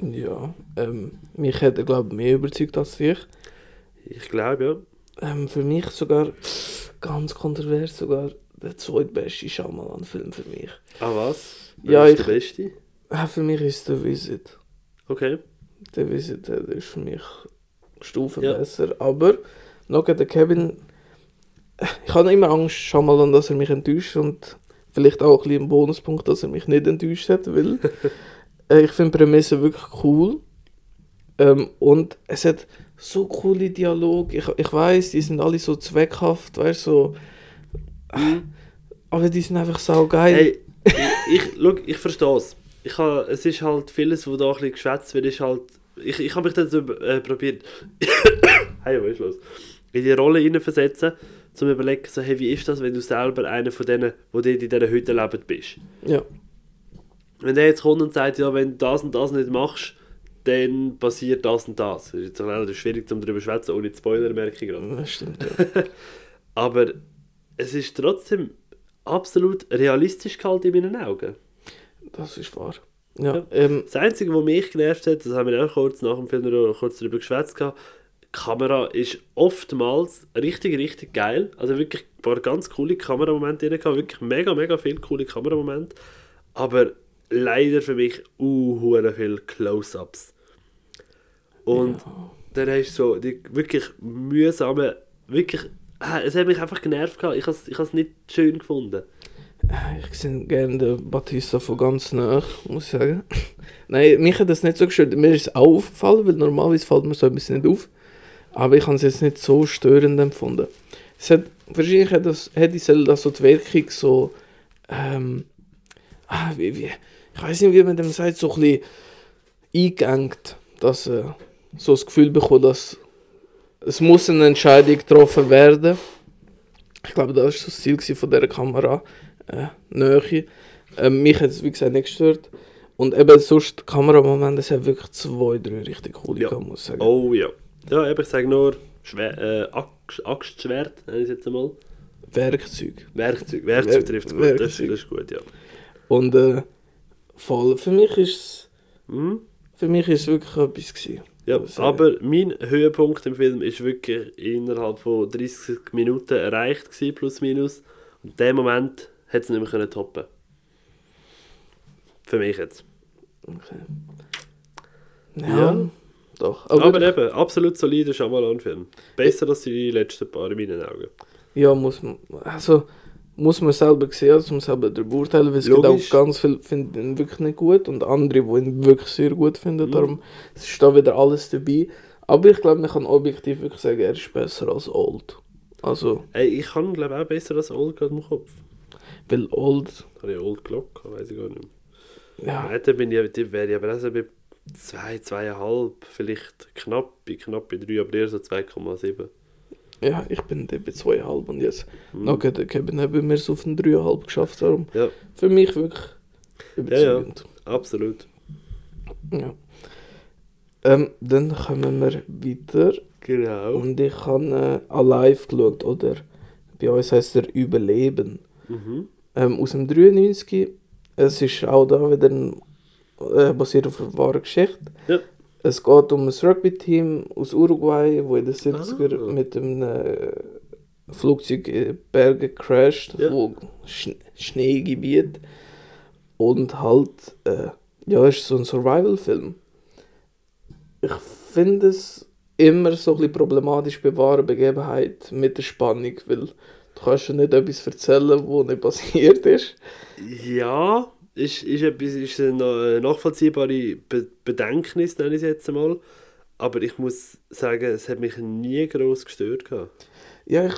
Ja. Ähm, mich hat er, glaube ich, mehr überzeugt als dich. Ich glaube, ja. Ähm, für mich sogar ganz kontrovers, sogar der zweitbeste Shyamalan-Film für mich. Ah, was? Ja, Wer ist ich- der Beste? Ah, für mich ist The Visit. Okay. Der Visit der ist für mich Stufen Ja. besser. Aber at the Cabin, ich habe immer Angst, Shyamalan, dass er mich enttäuscht und vielleicht auch ein einen Bonuspunkt, dass er mich nicht enttäuscht hat, weil äh, ich finde Prämisse wirklich cool. Ähm, und es hat so coole Dialoge. Ich, ich weiß, die sind alle so zweckhaft, weißt du, so. Aber die sind einfach sau geil. Hey, ich, ich, ich verstehe es. Ich ha, es ist halt vieles, wo da ein bisschen geschwätzt wird, ist halt... Ich, ich habe mich dann so äh, probiert... hey, was ist los? In die Rolle hineinversetzen, um zu überlegen, so, hey, wie ist das, wenn du selber einer von denen, die dort in dieser Hütte leben, bist? Ja. Wenn der jetzt kommt und sagt, ja, wenn du das und das nicht machst, dann passiert das und das. Das ist jetzt relativ schwierig, um darüber zu schwätzen, ohne die Spoiler, merke ich gerade. Das stimmt, ja. Aber es ist trotzdem absolut realistisch gehalten in meinen Augen. Das ist wahr. Ja, Ja. ähm, Das Einzige, was mich genervt hat, das haben wir auch kurz nach dem Film noch kurz darüber geschwätzt, gehabt, Kamera ist oftmals richtig, richtig geil. Also wirklich ein paar ganz coole Kameramomente drin gehabt. Wirklich mega, mega viele coole Kameramomente. Aber leider für mich uh, hure viel Close-Ups. Und dann hast du so die wirklich mühsame, wirklich, ah, es hat mich einfach genervt gehabt. Ich habe es ich has nicht schön gefunden. Ich sehe gerne den Batista von ganz nah, muss ich sagen. Nein, mich hat das nicht so gestört. Mir ist es auch aufgefallen, weil normalerweise fällt mir so ein bisschen nicht auf. Aber ich habe es jetzt nicht so störend empfunden. Es hat, wahrscheinlich hat, das, hat ich das so die Wirkung so, ähm, ah, wie, wie, ich weiß nicht, wie man dem sagt, so ein bisschen eingeengt, dass äh, so das Gefühl bekommt, dass es muss eine Entscheidung getroffen werden. Ich glaube, das war so das Ziel von dieser Kamera, äh, Nähe. Ähm, mich hat es, wie gesagt, nicht gestört. Und eben sonst, Kameramomente, es hat wirklich zwei, drei richtig coole, Ja. muss ich sagen. Oh ja. Ja, eben, ich sage nur Schwer, äh, Axt, Axtschwert, nenne ich es jetzt einmal. Werkzeug. Werkzeug, Werkzeug Wer- trifft es gut. Das, das Werkzeug. ist gut, ja. Und äh, voll, für mich ist es, für mich ist es wirklich etwas gewesen. Ja, aber mein Höhepunkt im Film ist wirklich innerhalb von 30 Minuten erreicht gewesen, plus minus. Und den Moment hat es nicht mehr können toppen. Für mich jetzt. Okay. Ja, Ja. Doch. Aber, Aber, eben, absolut solider Shyamalan-Film. Besser als die letzten paar in meinen Augen. ja, muss man, also, muss man selber sehen, also muss selber darüber urteilen, weil es gibt Logisch. auch ganz viele, finden ihn wirklich nicht gut und andere, die ihn wirklich sehr gut finden, Mhm. darum es ist da wieder alles dabei. Aber ich glaube, man kann objektiv wirklich sagen, er ist besser als Old. Also, Ey, ich kann glaube auch besser als Old gerade im Kopf. weil Old, Habe ich Old Glock? Weiß ich gar nicht mehr. ja, Nein, da bin ich, wäre ich aber auch so bei 2, 2,5, vielleicht knapp, bei knapp bei 3, aber eher so 2,7. ja, ich bin bei 2,5 und jetzt, Mhm. noch Kevin haben wir es auf den 3,5 geschafft, darum Ja, für mich wirklich überzeugend. absolut. Ja. Ähm, dann kommen wir weiter. Genau. Und ich habe äh, Alive geschaut, oder bei uns heißt er Überleben. Mhm. Ähm, aus dem 93. Es ist auch da wieder ein, äh, basiert auf einer wahren Geschichte. Ja. Es geht um ein Rugby-Team aus Uruguay, wo in den 70er Ah. mit einem äh, Flugzeug in Berge crasht, Ja. wo Sch Schneegebiet. Und halt, äh, ja, es ist so ein Survival-Film. Ich finde es immer so ein bisschen problematisch bei wahren Begebenheit mit der Spannung, weil du kannst ja nicht etwas erzählen, was nicht passiert ist. Ja, ist, ist, etwas, ist eine nachvollziehbare Be Bedenknis, nenne ich es jetzt einmal. Aber ich muss sagen, es hat mich nie groß gestört. Gehabt. Ja, ich,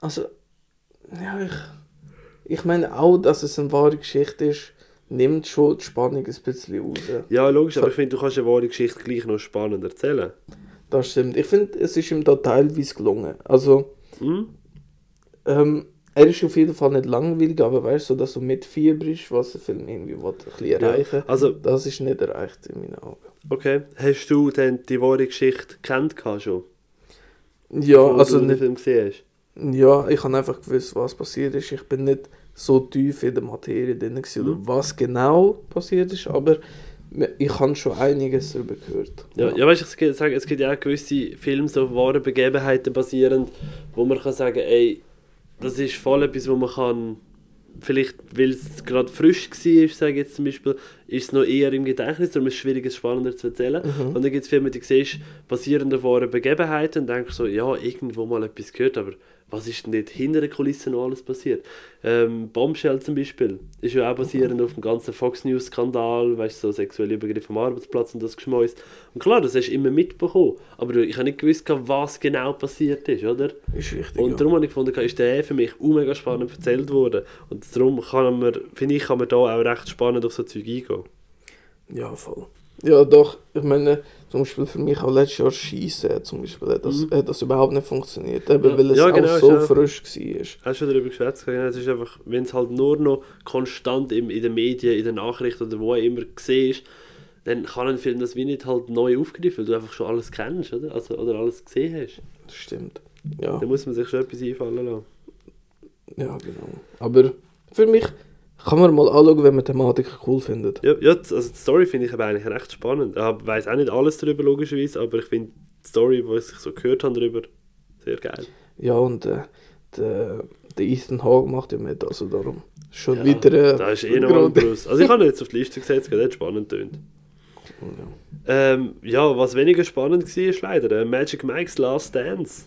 also, ja, ich, ich meine auch, dass es eine wahre Geschichte ist, nimmt schon die Spannung ein bisschen raus. Ja, logisch, aber ich finde, du kannst eine wahre Geschichte gleich noch spannend erzählen. Das stimmt. Ich finde, es ist ihm da teilweise gelungen. Also, Hm? ähm, er ist auf jeden Fall nicht langweilig, aber weißt du, dass du mitfieberst, was der Film irgendwie will, ein bisschen erreichen Also, das ist nicht erreicht in meinen Augen. okay, hast du denn die wahre Geschichte kennt schon? Ja, bevor also du den Film gesehen hast? ja, ich habe einfach gewusst, was passiert ist. Ich bin nicht so tief in der Materie drin, gewesen, Mhm. was genau passiert ist, aber ich habe schon einiges darüber gehört. Ja, ja weißt du, ich ge- sage, es gibt ja auch gewisse Filme, so auf wahren Begebenheiten basierend, wo man kann sagen, ey, das ist voll etwas, wo man kann, vielleicht, weil es gerade frisch war, sage ich jetzt zum Beispiel, ist es noch eher im Gedächtnis, darum ist es schwierig, es spannender zu erzählen. Mhm. Und dann gibt es Filme, die siehst, basierend auf wahren Begebenheiten und denkst so, ja, irgendwo mal etwas gehört, aber was ist denn dort hinter den Kulissen noch alles passiert? Ähm, Bombshell zum Beispiel ist ja auch basierend auf dem ganzen Fox News Skandal, weißt du, so sexuelle Übergriffe am Arbeitsplatz und das Geschmäus. Und klar, das hast du immer mitbekommen, aber ich habe nicht gewusst, was genau passiert ist, oder? Ist richtig. Und ja. darum habe ich gefunden, ist der für mich mega spannend erzählt worden. Und darum kann man, finde ich, kann man da auch recht spannend auf so Zeug eingehen. Ja, voll. Ja, doch. Ich meine, zum Beispiel für mich auch letztes Jahr Schießen zum Beispiel hat das, Mhm. hat das überhaupt nicht funktioniert. Eben Ja. weil es Ja, auch genau, so ja. frisch war. Hast du schon darüber geschwätzt? Es ist einfach, wenn es halt nur noch konstant im, in den Medien, in den Nachrichten oder wo auch immer siehst, dann kann ein Film das wie nicht halt neu aufgreifen, weil du einfach schon alles kennst, oder? Also, oder alles gesehen hast. Das stimmt. Ja, Da muss man sich schon etwas einfallen lassen. ja, genau. Aber für mich kann man mal anschauen, wenn man die Thematik cool findet. Ja, ja, also die Story finde ich aber eigentlich recht spannend. Ich weiß auch nicht alles darüber, logischerweise, aber ich finde Story, die ich so gehört habe darüber, sehr geil. Ja, und äh, der, der Ethan Hawke macht ja mit, also darum. Schon Ja, wieder äh, Da ist eh noch Grund. anderes. Also ich habe ihn jetzt auf die Liste gesetzt, weil spannend tönt. Ja. Ähm, ja, was weniger spannend war, ist leider äh, Magic Mike's Last Dance.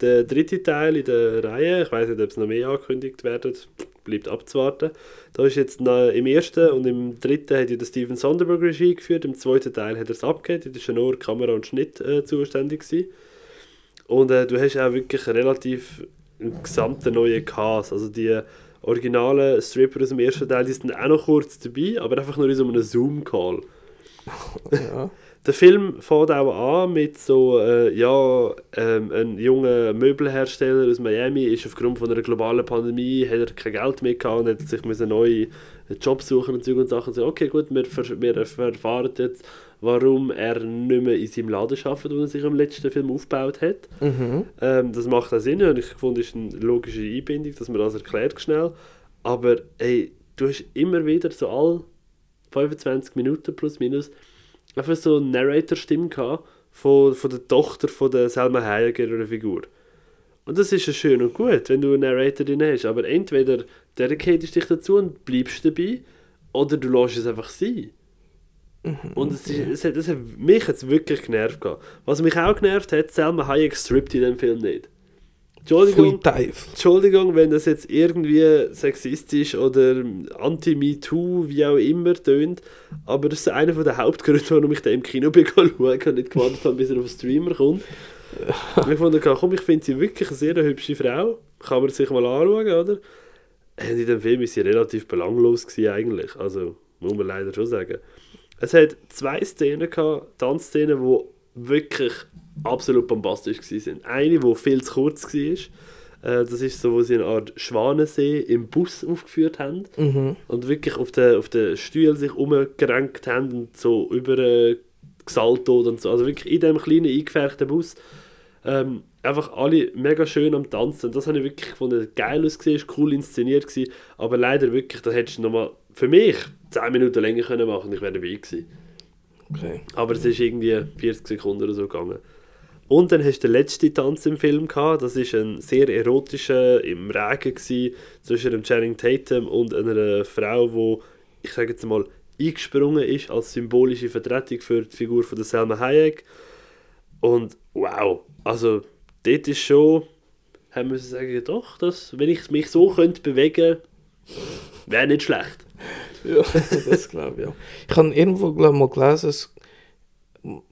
Der dritte Teil in der Reihe, ich weiß nicht, ob es noch mehr angekündigt werden, bleibt abzuwarten. Da ist jetzt im ersten und im dritten hat ja der Steven Sonderberg Regie geführt, im zweiten Teil hat er es abgegeben, da ist ja nur Kamera und Schnitt äh, zuständig gewesen. Und äh, du hast auch wirklich relativ einen gesamten neuen Cast, also die originalen Stripper aus dem ersten Teil, die sind auch noch kurz dabei, aber einfach nur in so einem Zoom-Call. ja. Der Film fängt auch an mit so, äh, ja, ähm, ein junger Möbelhersteller aus Miami ist aufgrund von einer globalen Pandemie, hat er kein Geld mehr gehabt und hat sich müssen neue Job suchen und Zeug und Sachen. So, okay, gut, wir, wir erfahren jetzt, warum er nicht mehr in seinem Laden arbeitet, den er sich im letzten Film aufgebaut hat. Mhm. Ähm, das macht auch Sinn und ich fand, das ist eine logische Einbindung, dass man das erklärt schnell. Aber ey, du hast immer wieder so all 25 Minuten plus minus einfach so eine Narrator-Stimme gehabt von, von der Tochter von der Selma Hayek, ihrer Figur. Und das ist ja schön und gut, wenn du eine Narrator drin hast, aber entweder dedicatest dich dazu und bleibst dabei, oder du lässt es einfach sein. Und es, ist, es, hat, es hat mich jetzt wirklich genervt. Gehabt. Was mich auch genervt hat, Selma Hayek strippt in dem Film nicht. Entschuldigung. Entschuldigung, wenn das jetzt irgendwie sexistisch oder anti-MeToo, wie auch immer, tönt, aber das ist einer der Hauptgründe, warum ich den im Kino begann schauen und nicht gewartet habe, bis er auf den Streamer kommt. ich fand, komm, ich finde sie wirklich eine sehr hübsche Frau, kann man sich mal anschauen, oder? Und in dem Film ist sie relativ belanglos gewesen, eigentlich, also muss man leider schon sagen. Es hat zwei Szenen gehabt, Tanzszenen, die wirklich absolut bombastisch waren. Eine, die viel zu kurz war, äh, das ist so, wo sie eine Art Schwanensee im Bus aufgeführt haben Mhm. und wirklich auf den, auf den Stühlen sich umgerenkt haben und so über äh, und so. Also wirklich in diesem kleinen eingefärbten Bus. Ähm, einfach alle mega schön am Tanzen. Das habe ich wirklich gefunden, geil ausgesehen, cool inszeniert gewesen, aber leider wirklich, da hättest du nochmal für mich 10 Minuten länger können machen und ich wäre dabei gewesen. Okay. Aber es ist irgendwie 40 Sekunden oder so gegangen. Und dann hast du den letzten Tanz im Film gehabt. Das ist ein sehr erotischer im Regen gewesen, zwischen dem Channing Tatum und einer Frau, wo ich sage jetzt mal eingesprungen ist als symbolische Vertretung für die Figur von der Selma Hayek. Und wow, also dort ist schon, haben wir sagen, doch, dass, wenn ich mich so könnte bewegen, wäre nicht schlecht. Ja, das glaube ich auch. Ich habe irgendwo glaub, mal gelesen, es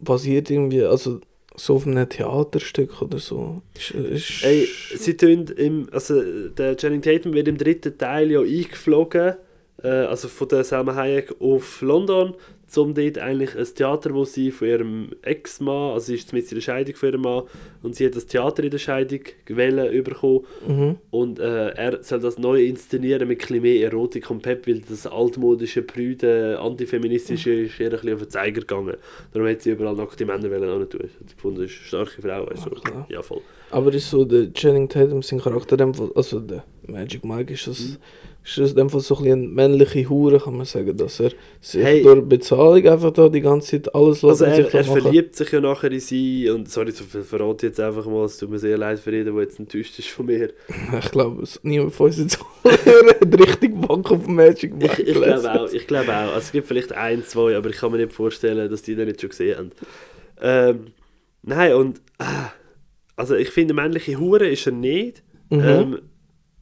basiert irgendwie, also so auf einem Theaterstück oder so. Ist, ist, Ey, sie tun im, also der Channing Tatum wird im dritten Teil ja eingeflogen, äh, also von der Selma Hayek auf London, um dort eigentlich ein Theater, wo sie von ihrem Ex-Mann, also sie ist mit in der Scheidung von ihrem Mann, und sie hat das Theater in der Scheidung gewählt bekommen mhm. und äh, er soll das neu inszenieren mit ein mehr Erotik und Pep, weil das altmodische, prüde, antifeministische ist ihr ein bisschen auf den Zeiger gegangen. Darum hat sie überall nackte Männer wollen auch nicht tun. Hat gefunden, das ist eine starke Frau. Also, Ja, ja, voll. Aber ist so der Channing Tatum, sein Charakter, also der Magic Mike, ist das, ist das in dem Fall so ein bisschen männliche Hure, kann man sagen, dass er sich Hey. durch Bezahlung einfach da die ganze Zeit alles lässt Also er, er verliebt sich ja nachher in sie und sorry, so viel verrate ich jetzt einfach mal, es tut mir sehr leid für jeden, der jetzt enttäuscht ist von mir. Ich glaube, niemand von uns jetzt hat richtig Bock auf Magic Ich, Mike ich gelesen. glaube auch, ich glaube auch. Also es gibt vielleicht ein, zwei, aber ich kann mir nicht vorstellen, dass die den nicht schon gesehen haben. Ähm, nein, und ah, also ich finde, männliche Hure ist er nicht. Mhm. Ähm,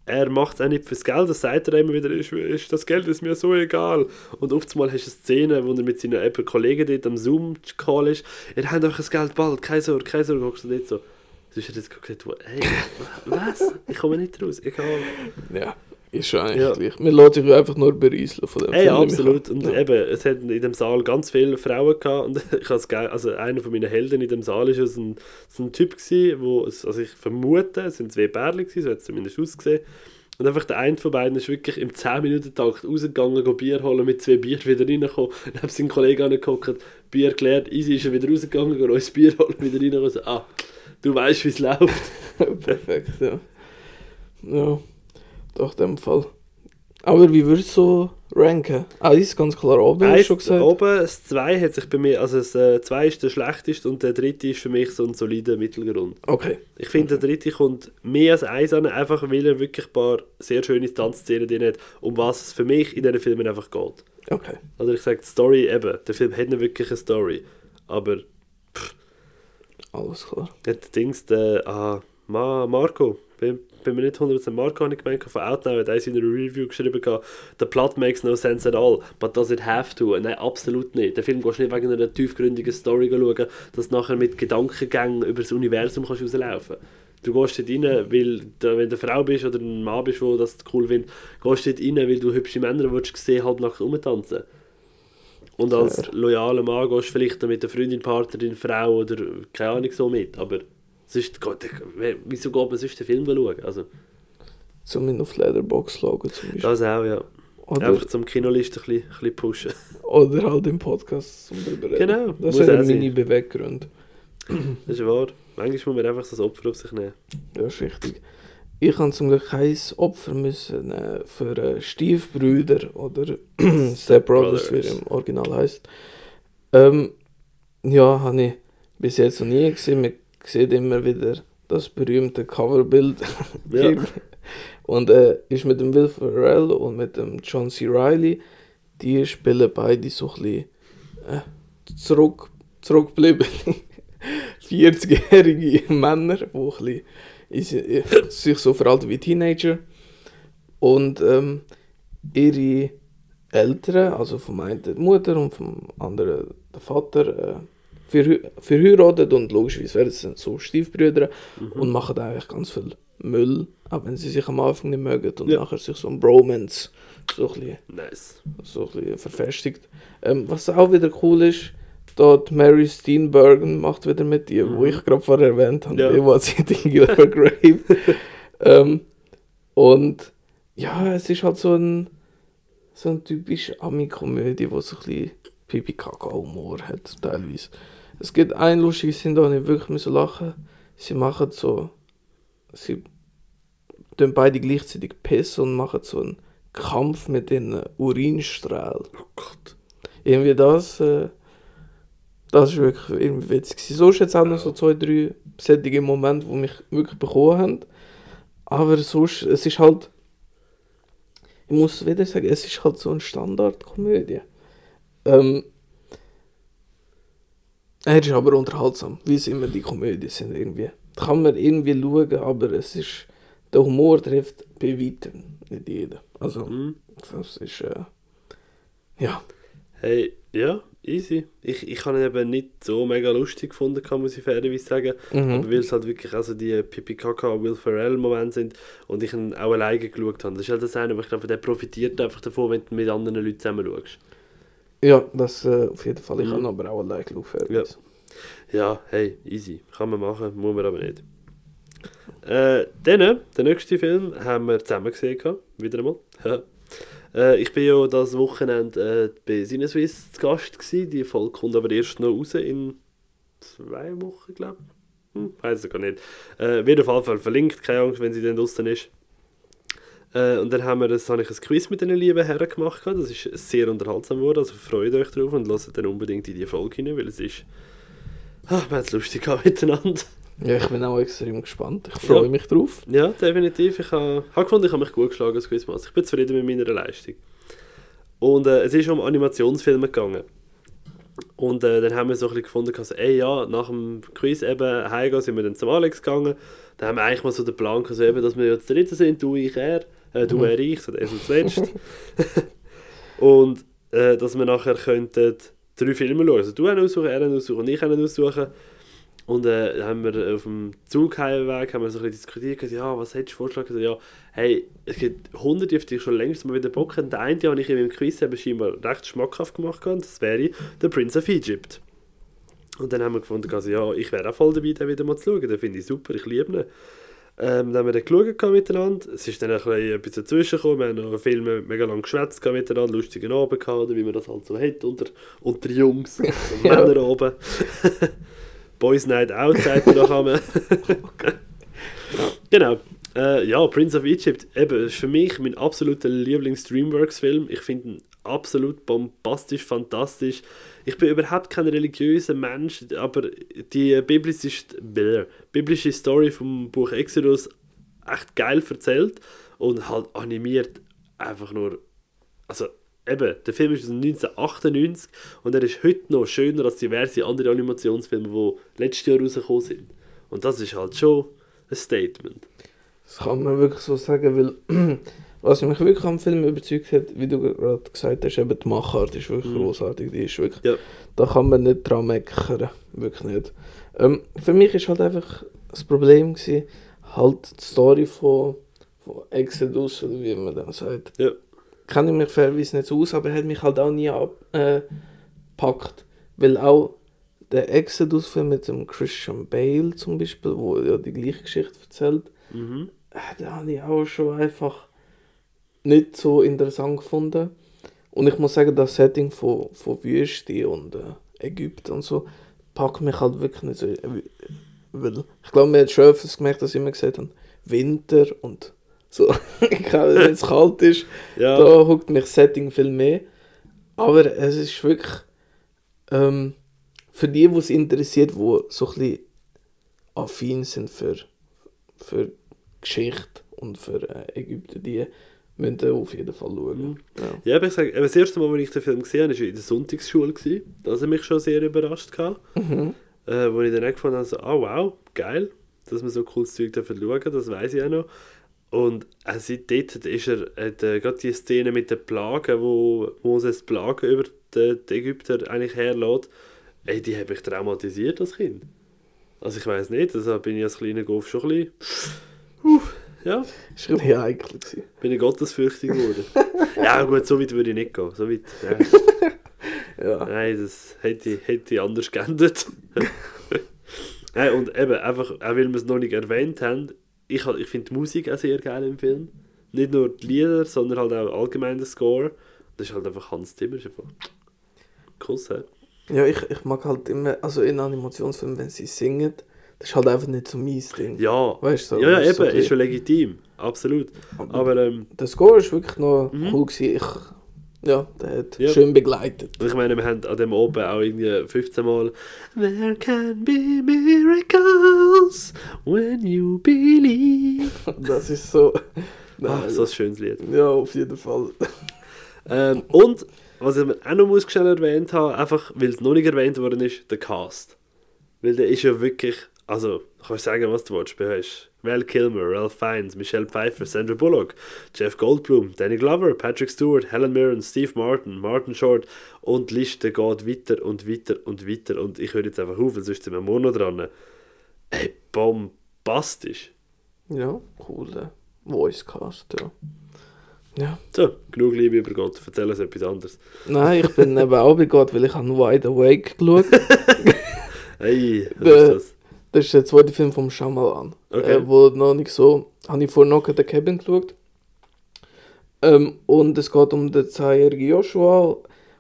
er macht es auch nicht fürs Geld, das sagt er immer wieder, ist, ist, das Geld ist mir so egal. Und oft mal hast du eine Szene, wo er mit seinen Kollegen dort am Zoom-Call ist, ihr habt euch das Geld bald, keine Sorge, keine Sorge, guckst du dort so. Du hast jetzt gesagt, hey, was? Ich komme nicht raus, egal. Ja, ist schon eigentlich Ja. gleich. Wir lassen sich einfach nur berieseln von dem Hey, Film, absolut. Und an. eben, es hat in dem Saal ganz viele Frauen gehabt. Und ich has geil, also einer von meinen Helden in dem Saal ja so ein, ein Typ gewesen, wo, es- also ich vermute, es sind zwei Pärchen gewesen, so hat es zumindest ausgesehen. Und einfach der eine von beiden ist wirklich im 10-Minuten-Takt rausgegangen, go Bier holen, mit zwei Bier wieder reingekommen. Und hat seinen Kollegen angeguckt, Bier geleert, easy ist er wieder rausgegangen, go neues Bier holen, wieder reingekommen. So, ah, du weißt, wie es läuft. Perfekt, ja. Ja, doch, in dem Fall. Aber wie würdest du so ranken? Eins ganz klar oben, Eins schon gesagt. oben, das 2 hat sich bei mir, also das 2 ist der schlechteste und der dritte ist für mich so ein solider Mittelgrund. Okay. Ich finde, der dritte kommt mehr als eins an, einfach weil er wirklich ein paar sehr schöne Tanzszenen drin hat, um was es für mich in diesen Filmen einfach geht. Okay. Also ich sage, die Story eben, der Film hat nicht wirklich eine Story, aber Alles klar. hat Dings, der, ah, Ma, Marco, bin mir nicht 100% Marco, habe ich gemeint, von Outnow hat eins in einer Review geschrieben, «The plot makes no sense at all, but does it have to?» Nein, absolut nicht. Der Film du nicht wegen einer tiefgründigen Story schauen, dass du nachher mit Gedankengängen über das Universum kannst rauslaufen Du gehst dort rein, weil du, wenn du eine Frau bist oder ein Mann bist, der das cool findet, gehst du dort rein, weil du hübsche Männer willst sehen, halb nackt rumtanzen. Und als loyaler Mann gehst du vielleicht mit der Freundin, Partnerin, Frau oder keine Ahnung so mit, aber sonst, wieso geht man sonst den Film schauen? Also, Zum auf Leatherbox schauen zum Beispiel. das auch, ja. Oder, Einfach zum Kinoliste ein bisschen, ein bisschen pushen. oder halt im Podcast zum reden. Genau, Das sind sein. meine Beweggründe. Das ist wahr. Manchmal muss man einfach das Opfer auf sich nehmen. Das ist richtig. Ich habe zum Glück kein Opfer müssen äh, für äh, Stiefbrüder oder Step Brothers, wie er im Original heißt. Ähm, ja, habe ich bis jetzt noch nie gesehen. Man sieht immer wieder das berühmte Coverbild. Ja. und äh, ist mit dem Will Ferrell und mit dem John C. Reilly, die spielen beide so ein bisschen äh, zurück, zurückgebliebene 40-jährige Männer, die bisschen äh, sich so verhalten wie Teenager. Und ähm, ihre Eltern, also vom einen die Mutter und vom anderen der Vater, äh, verhü- verheiratet und logischerweise werden sie so Stiefbrüder und machen eigentlich ganz viel Müll, auch wenn sie sich am Anfang nicht mögen und Ja. nachher sich so ein Bromance so ein bisschen Nice. so ein bisschen verfestigt. Ähm, was auch wieder cool ist, dort Mary Steenburgen macht wieder mit ihr, wo ich gerade vorher erwähnt habe, Ja. ja. was Sitting in Her Grave. ähm, und ja, es ist halt so ein so ein typisch Ami-Komödie, wo so ein bisschen Pipi-Kaka-Humor hat, teilweise. Es gibt eine lustige Szene, da ich wirklich müssen lachen. Sie machen so, sie tun beide gleichzeitig pissen und machen so einen Kampf mit den Urinstrahlen. Oh Gott. Irgendwie das, äh, das ist wirklich irgendwie witzig. So ist jetzt auch noch so zwei, drei sättige Momente, die mich wirklich bekommen haben. Aber sonst, es ist halt, ich muss wieder sagen, es ist halt so eine Standardkomödie. Ähm, er ist aber unterhaltsam, wie es immer die Komödien sind irgendwie. Kann man irgendwie schauen, aber es ist, der Humor trifft bei weitem nicht jeden. Also, Mhm. das ist, äh, ja. Hey, ja, easy. Ich, ich habe ihn eben nicht so mega lustig gefunden, kann muss ich fairerweise sagen. Mhm. Aber weil es halt wirklich also die Pipi Kaka Will Ferrell Momente sind und ich ihn auch alleine geschaut habe. Das ist halt das eine, aber ich glaube, der profitiert einfach davon, wenn du mit anderen Leuten zusammen schaust. Ja, das äh, auf jeden Fall. Ich Mhm. aber auch allein geschaut. Ja. Ja, hey, easy. Kann man machen, muss man aber nicht. Äh, dann, den nächsten Film haben wir zusammen gesehen, gehabt, wieder einmal. Äh, ich bin ja das Wochenende äh, bei Cineswiss zu Gast gewesen. Die Folge kommt aber erst noch raus in zwei Wochen, glaube ich. Hm, weiß ich gar nicht. Äh, wird auf jeden Fall verlinkt, keine Angst, wenn sie dann draußen ist. Äh, und dann haben wir das, habe ich ein Quiz mit den lieben Herren gemacht. Das ist sehr unterhaltsam geworden, also freut euch drauf und lasst dann unbedingt in die Folge hinein, weil es ist... Ah, wir haben es lustig miteinander. Ja, ich bin auch extrem gespannt. Ich freue Ja. mich drauf. Ja, definitiv. Ich habe hab gefunden, ich habe mich gut geschlagen als Quizmaster. Ich bin zufrieden mit meiner Leistung. Und äh, es ist um Animationsfilme gegangen. Und äh, dann haben wir so ein bisschen gefunden, also, ey, ja, nach dem Quiz eben heimgehen, sind wir dann zum Alex gegangen. Dann haben wir eigentlich mal so den Plan gehabt, so eben, dass wir jetzt dritte sind, du, ich, er, äh, du, Mhm. er, ich, so der ist zuletzt. und äh, dass wir nachher könnten drei Filme schauen. Also du einen aussuchen, er einen aussuchen und ich einen aussuchen. Und äh, dann haben wir auf dem Zugheimweg haben wir so ein bisschen diskutiert, gesagt, ja, was hättest du vorgeschlagen? Also, ja, hey, es gibt hunderte, die ich schon längst mal wieder Bock habe. Der eine, den ich in meinem Quiz eben scheinbar recht schmackhaft gemacht habe, das wäre «The Prince of Egypt». Und dann haben wir gefunden, also, ja, ich wäre auch voll dabei, den wieder mal zu schauen. Den finde ich super, ich liebe ihn. Ähm, dann haben wir dann geschaut miteinander. Es ist dann ein bisschen etwas dazwischen gekommen. Wir haben noch Filme mega lang geschwätzt miteinander, lustigen Abend gehabt, wie man das halt so hat, unter, unter Jungs, so Ja. Männer oben. Boys Night Out, sagt man noch einmal. Genau. Äh, ja, Prince of Egypt, eben, ist für mich mein absoluter Lieblings-Dreamworks-Film. Ich finde ihn absolut bombastisch, fantastisch. Ich bin überhaupt kein religiöser Mensch, aber die biblische, biblische Story vom Buch Exodus echt geil erzählt und halt animiert einfach nur. Also, eben, der Film ist aus 1998 und er ist heute noch schöner als diverse andere Animationsfilme, die letztes Jahr rausgekommen sind. Und das ist halt schon ein Statement. Das kann man wirklich so sagen, weil was mich wirklich am Film überzeugt hat, wie du gerade gesagt hast, eben die Machart ist wirklich Mhm. großartig. Die ist wirklich, Ja. da kann man nicht dran meckern, wirklich nicht. Ähm, für mich ist halt einfach das Problem gewesen, halt die Story von, von Exodus oder wie man dann sagt. Ja. Kenne ich mich fairerweise nicht so aus, aber hat mich halt auch nie abgepackt. Äh, weil auch der Exodus-Film mit dem Christian Bale zum Beispiel, wo ja die gleiche Geschichte erzählt, Mhm. äh, den habe ich auch schon einfach nicht so interessant gefunden. Und ich muss sagen, das Setting von, von Wüste und äh, Ägypten und so packt mich halt wirklich nicht so. äh, Weil ich glaube, man hat schon öfters gemerkt, dass ich immer gesagt habe, Winter und so. Wenn es kalt ist, Ja. da huckt mich das Setting viel mehr. Aber es ist wirklich ähm, für die, die es interessiert, die so ein bisschen affin sind für, für Geschichte und für äh, Ägypten, die müssen da auf jeden Fall schauen. Ja. Ja, aber ich sage, das erste Mal, als ich den Film gesehen habe, war in der Sonntagsschule. Das hat mich schon sehr überrascht. Mhm. Äh, wo ich dann auch gefunden habe, so, ah wow, geil, dass wir so cooles Zeug dürfen schauen, das weiß ich auch noch. Und seit dort ist er, hat, äh, gerade die Szene mit den Plagen, wo Moses Plagen über die, die Ägypter eigentlich herlässt, ey, die habe ich traumatisiert als Kind. Also ich weiß nicht, also bin ich als kleiner Golf schon ein bisschen, uh, ja, Das war ein bisschen heikel. Gewesen. bin ich gottesfürchtig geworden. ja gut, so weit würde ich nicht gehen, so weit, ja. Ja. Nein, das hätte, hätte anders geändert. Nein, und eben, einfach, auch weil wir es noch nicht erwähnt haben, ich, ich finde die Musik auch sehr geil im Film. Nicht nur die Lieder, sondern halt auch allgemein der Score. Das ist halt einfach Hans Zimmer. Ist einfach Kuss, hä? Ja, ich, ich mag halt immer, also in Animationsfilmen, wenn sie singen, das ist halt einfach nicht so mein Ding. Ja, Weißt du, so, ja, ja das eben, ist so ist schon legitim. Absolut. Aber Aber ähm, der Score ist wirklich noch Mhm. cool gewesen. Ich, ja, der hat Ja. schön begleitet. ich meine, wir haben an dem Oben auch irgendwie 15 Mal There can be miracles when you believe. Das ist so. Ah, so ein schönes Lied. Ja, auf jeden Fall. Ähm, und, was ich auch noch muss schnell erwähnt haben, einfach weil es noch nicht erwähnt worden ist, der Cast. Weil der ist ja wirklich, also, kannst sagen, was du willst, du hast Val Kilmer, Ralph Fiennes, Michelle Pfeiffer, Sandra Bullock, Jeff Goldblum, Danny Glover, Patrick Stewart, Helen Mirren, Steve Martin, Martin Short und die Liste geht weiter und weiter und weiter und ich höre jetzt einfach auf, weil sonst sind wir morgen noch dran. Ey, bombastisch. Ja, cooler Voicecast, ja. Ja. So, genug Liebe über Gott, erzähl uns etwas anderes. Nein, ich bin eben auch bei Gott, weil ich habe Wide Awake geschaut. Hey, was ist das? Das ist der zweite Film vom Shyamalan. Okay. Äh, wo noch nicht so... Habe ich vor Knock at the Cabin geschaut. Ähm, und es geht um den zweijährigen Joshua,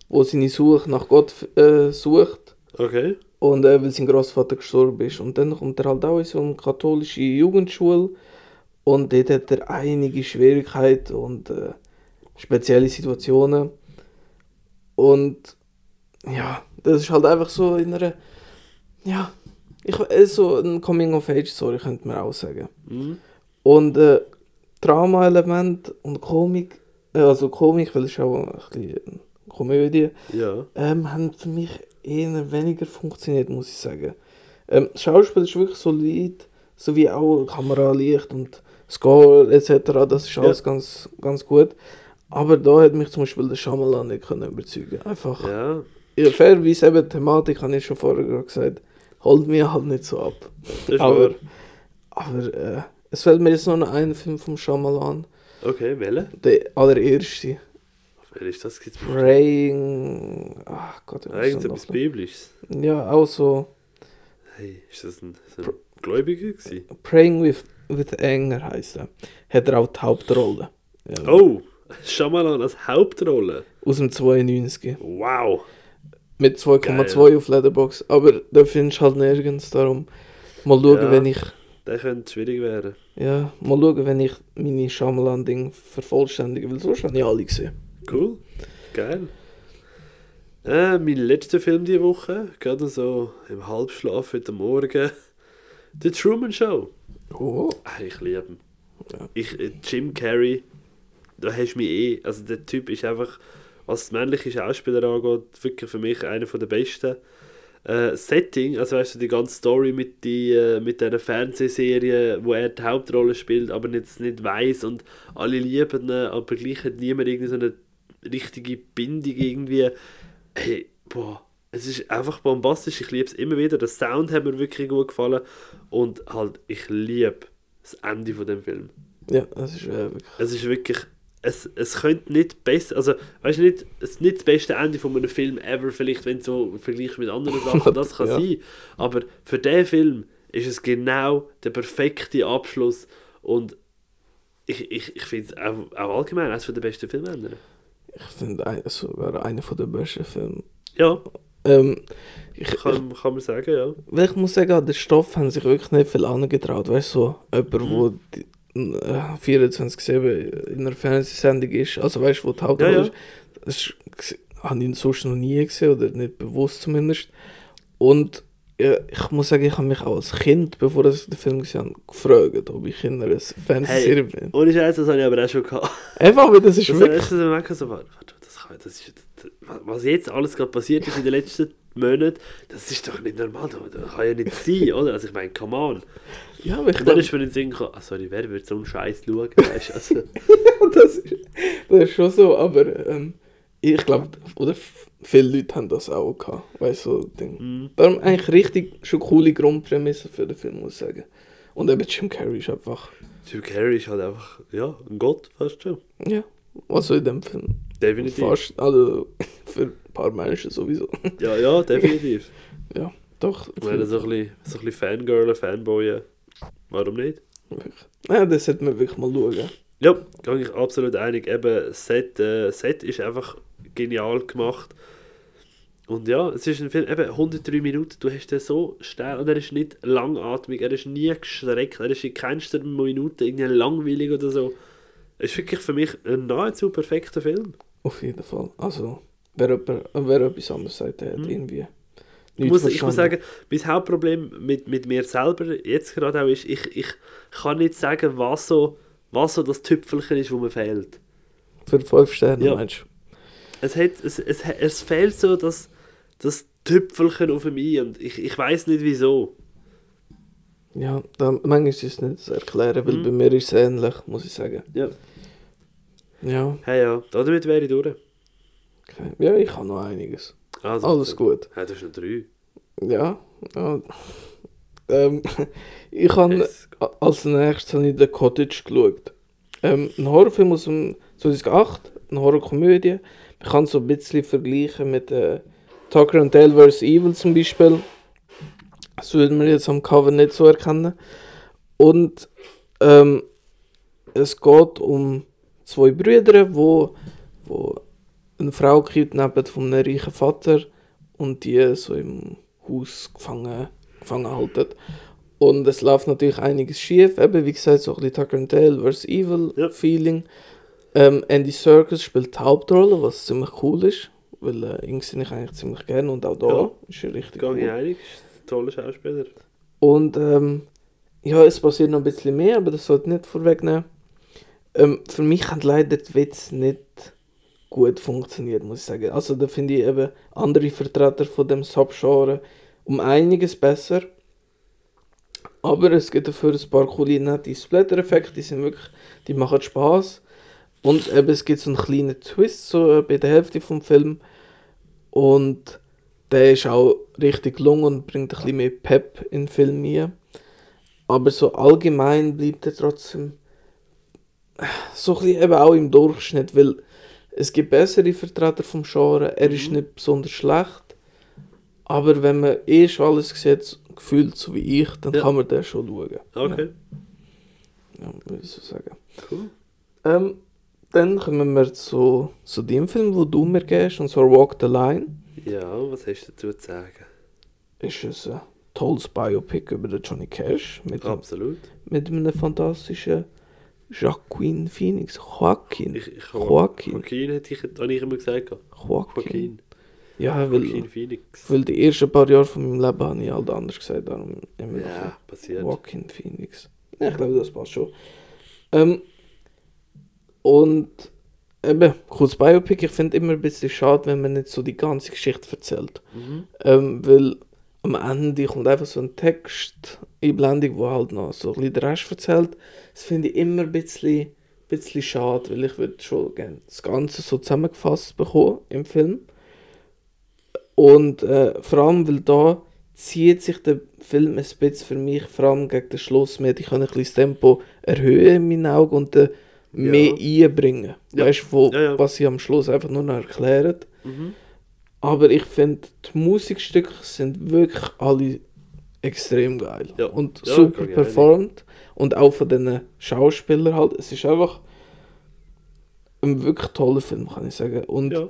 wo seine Suche nach Gott äh, sucht. Okay. Und äh, weil sein Großvater gestorben ist. Und dann kommt er halt auch in so eine katholische Jugendschule. Und dort hat er einige Schwierigkeiten und äh, spezielle Situationen. Und ja, das ist halt einfach so in einer. Ja, ich, äh, so ein Coming-of-Age-Story könnte man auch sagen. Mhm. Und äh, Drama-Element und Komik, äh, also Komik, weil es ist auch ein bisschen Komödie, Ja. ähm, haben für mich eher weniger funktioniert, muss ich sagen. Ähm, das Schauspiel ist wirklich solid, sowie auch Kameralicht und Score etc. Das ist alles ganz, ganz gut. Aber da hat mich zum Beispiel der Shyamalan nicht können überzeugen. Einfach, Ja. ja. fairerweise eben die Thematik, habe ich schon vorher gesagt, holt mir halt nicht so ab. Aber, wahr. aber äh, es fällt mir jetzt noch ein Film vom Shyamalan, Okay, welche? der allererste, Wer ist das? Gibt's Praying, ach Gott, ist Eigentlich etwas? Biblisches. Ja, auch so Hey, ist das ein, so ein Gläubiger gewesen? Praying with, with Anger heisst er. Hat er auch die Hauptrolle. Ja. Oh, Shyamalan als Hauptrolle. Aus dem 92. Wow. Mit 2,2 auf Letterbox. Aber da findest du halt nirgends. Darum mal schauen, Ja. wenn ich der könnte schwierig werden. Ja, mal schauen, wenn ich meine Shyamalan-Ding vervollständige, weil sonst habe ich alle gesehen. Cool. Geil. Äh, mein letzter Film diese Woche, gerade so im Halbschlaf heute Morgen. The Truman Show. Oh. Ah, ich liebe ihn. Ja. Ich, äh, Jim Carrey, da hast du mich eh. Also der Typ ist einfach, was das männliche Schauspieler angeht, wirklich für mich einer der besten. Äh, Setting, also weißt du, die ganze Story mit, die, äh, mit dieser Fernsehserie, wo er die Hauptrolle spielt, aber jetzt nicht weiß und alle lieben ihn, aber gleich hat niemand irgendwie so eine richtige Bindung irgendwie. Hey, boah, es ist einfach bombastisch, ich liebe es immer wieder. Der Sound hat mir wirklich gut gefallen und halt, ich liebe das Ende von dem Film. Ja, das ist äh, wirklich. Es ist wirklich. Es, es könnte nicht besser. Also, weißt du, nicht, es ist nicht das beste Ende von einem Film ever, vielleicht, wenn du so vergleichst mit anderen Sachen, das kann Ja. sein. Aber für diesen Film ist es genau der perfekte Abschluss. Und ich, ich, ich finde es auch, auch allgemein eines der besten Filmende. Ich finde ein, sogar einer der besten Filme. Ja, Ähm, ich, kann, kann man sagen, ja. weil ich muss sagen, an den Stoff haben sich wirklich nicht viel angetraut. Weißt du, so jemand, Mhm. wo die, 24-7 in einer Fernsehsendung ist, also weißt du, wo die Hauptrolle Ja, ja. ist, das habe ich sonst noch nie gesehen, oder nicht bewusst zumindest. Und ja, ich muss sagen, ich habe mich auch als Kind, bevor ich den Film gesehen habe, gefragt, ob ich in einer Fernsehserie bin. Ohne Scheiß, das habe ich aber auch schon gehabt. Einfach, weil das ist Das wirklich... ist so merken, so, warte, warte, das kann, das ist, was jetzt alles gerade passiert ist in den letzten Monaten, das ist doch nicht normal, das, das kann ja nicht sein, oder? Also ich meine, come on. Ja, aber ich Und dann glaube, ist mir in den Sinn gekommen, ah, sorry, wer würde so einen Scheiß schauen, weißt? Also, das, ist, das ist schon so, aber ähm, ich glaube, oder viele Leute haben das auch gehabt, weißt du, so Ding. hm, Darum eigentlich richtig schon coole Grundprämisse für den Film, muss ich sagen. Und eben Jim Carrey ist einfach, Jim Carrey ist halt einfach, ja, ein Gott, fast schon. ja, also in dem Film Definitiv. fast, also für ein paar Menschen sowieso. Ja, ja, definitiv. ja, doch. Wenn so ein bisschen, so ein bisschen Fangirlen, Fanboyen, warum nicht? Ja, das sollte man wirklich mal schauen. Ja, bin ich absolut einig. Eben, Set, äh, Set ist einfach genial gemacht. Und ja, es ist ein Film, eben 103 Minuten, du hast den so schnell und er ist nicht langatmig, er ist nie gestreckt, er ist in keinster Minute irgendwie langweilig oder so. Es ist wirklich für mich ein nahezu perfekter Film. Auf jeden Fall. Also, wer, jemand, wer etwas anderes sagt, der hat Mhm. irgendwie muss, ich muss sagen, mein Hauptproblem mit, mit mir selber jetzt gerade auch ist, ich, ich kann nicht sagen, was so, was so das Tüpfelchen ist, wo mir fehlt. Für 5 Sterne, Ja. meinst du? es, hat, es, es, es fehlt so das, das Tüpfelchen auf mich und ich, ich weiß nicht wieso. Ja, da, manchmal ist es nicht zu erklären, weil Mhm. bei mir ist es ähnlich, muss ich sagen. Ja. Ja, Hey, ja, damit wäre ich durch. okay. ja ich habe noch einiges. Also, Alles gut. Ja, das ist noch drei. Ja, ja. Ähm, ich habe als nächstes habe ich The Cottage geschaut. Ähm, ein Horrorfilm aus dem 2008, eine Horrorkomödie. Man kann so ein bisschen vergleichen mit äh, Tucker and Dale vs. Evil zum Beispiel. Das würde man jetzt am Cover nicht so erkennen. Und ähm, es geht um zwei Brüder, wo, wo eine Frau kidnappt von einem reichen Vater und die so im Haus gefangen, gefangen halten. Und es läuft natürlich einiges schief, eben wie gesagt, so ein bisschen Tucker and Dale vs. Evil Ja. Feeling. Ähm, Andy Serkis spielt die Hauptrolle, was ziemlich cool ist, weil äh, ihn sehe ich eigentlich ziemlich gerne und auch da Ja. ist er richtig Gang cool. einig, ist ein toller Schauspieler. Und ähm, ja, es passiert noch ein bisschen mehr, aber das sollte nicht vorwegnehmen. Ähm, für mich hat leider der Witz nicht gut funktioniert, muss ich sagen. Also da finde ich eben andere Vertreter von dem Subgenre um einiges besser. Aber es gibt dafür ein paar coole, nette Splatter-Effekte, die sind wirklich, die machen Spaß. Und eben es gibt so einen kleinen Twist so äh, bei der Hälfte vom Film. Und der ist auch richtig gelungen und bringt ein bisschen mehr Pep in den Film rein. Aber so allgemein bleibt er trotzdem so ein bisschen eben auch im Durchschnitt, weil es gibt bessere Vertreter vom Genre, er ist Mhm. nicht besonders schlecht, aber wenn man eh schon alles sieht, gefühlt so wie ich, dann Ja. kann man den schon schauen. Okay, Ja, ja würde ich so sagen. cool. Ähm, dann kommen wir zu, zu dem Film, wo du mir gehst, und zwar Walk the Line. Ja, was hast du dazu zu sagen? Ist es, äh, tolles Biopic über den Johnny Cash mit, Absolut. mit einem fantastischen Joaquin Phoenix. Joaquin. Ich, ich, Joaquin. Joaquin hätte ich, habe ich immer gesagt. Joaquin. Joaquin. Ja, weil, Joaquin Phoenix. weil die ersten paar Jahre von meinem Leben habe ich halt anders gesagt. Darum immer noch Ja, passiert. Joaquin Phoenix. Ja, ich glaube, das passt schon. Ähm, und eben, kurz Biopic, ich finde immer ein bisschen schade, wenn man nicht so die ganze Geschichte erzählt. Mhm. Ähm, weil am Ende kommt einfach so ein Text, Einblendung, wo halt noch so ein bisschen den Rest erzählt. Das finde ich immer ein bisschen, bisschen schade, weil ich würde schon gerne das Ganze so zusammengefasst bekommen im Film. Und äh, vor allem, weil da zieht sich der Film ein bisschen für mich, vor allem gegen den Schluss, mehr, ich kann ein bisschen das Tempo erhöhen in meinen Augen und äh, mehr einbringen. Ja. Weißt du, Ja, ja. was sie am Schluss einfach nur noch erklären. Mhm. Aber ich finde, die Musikstücke sind wirklich alle extrem geil. Ja. Und Ja, super performt. Und auch von den Schauspielern halt. Es ist einfach ein wirklich toller Film, kann ich sagen. Und Ja.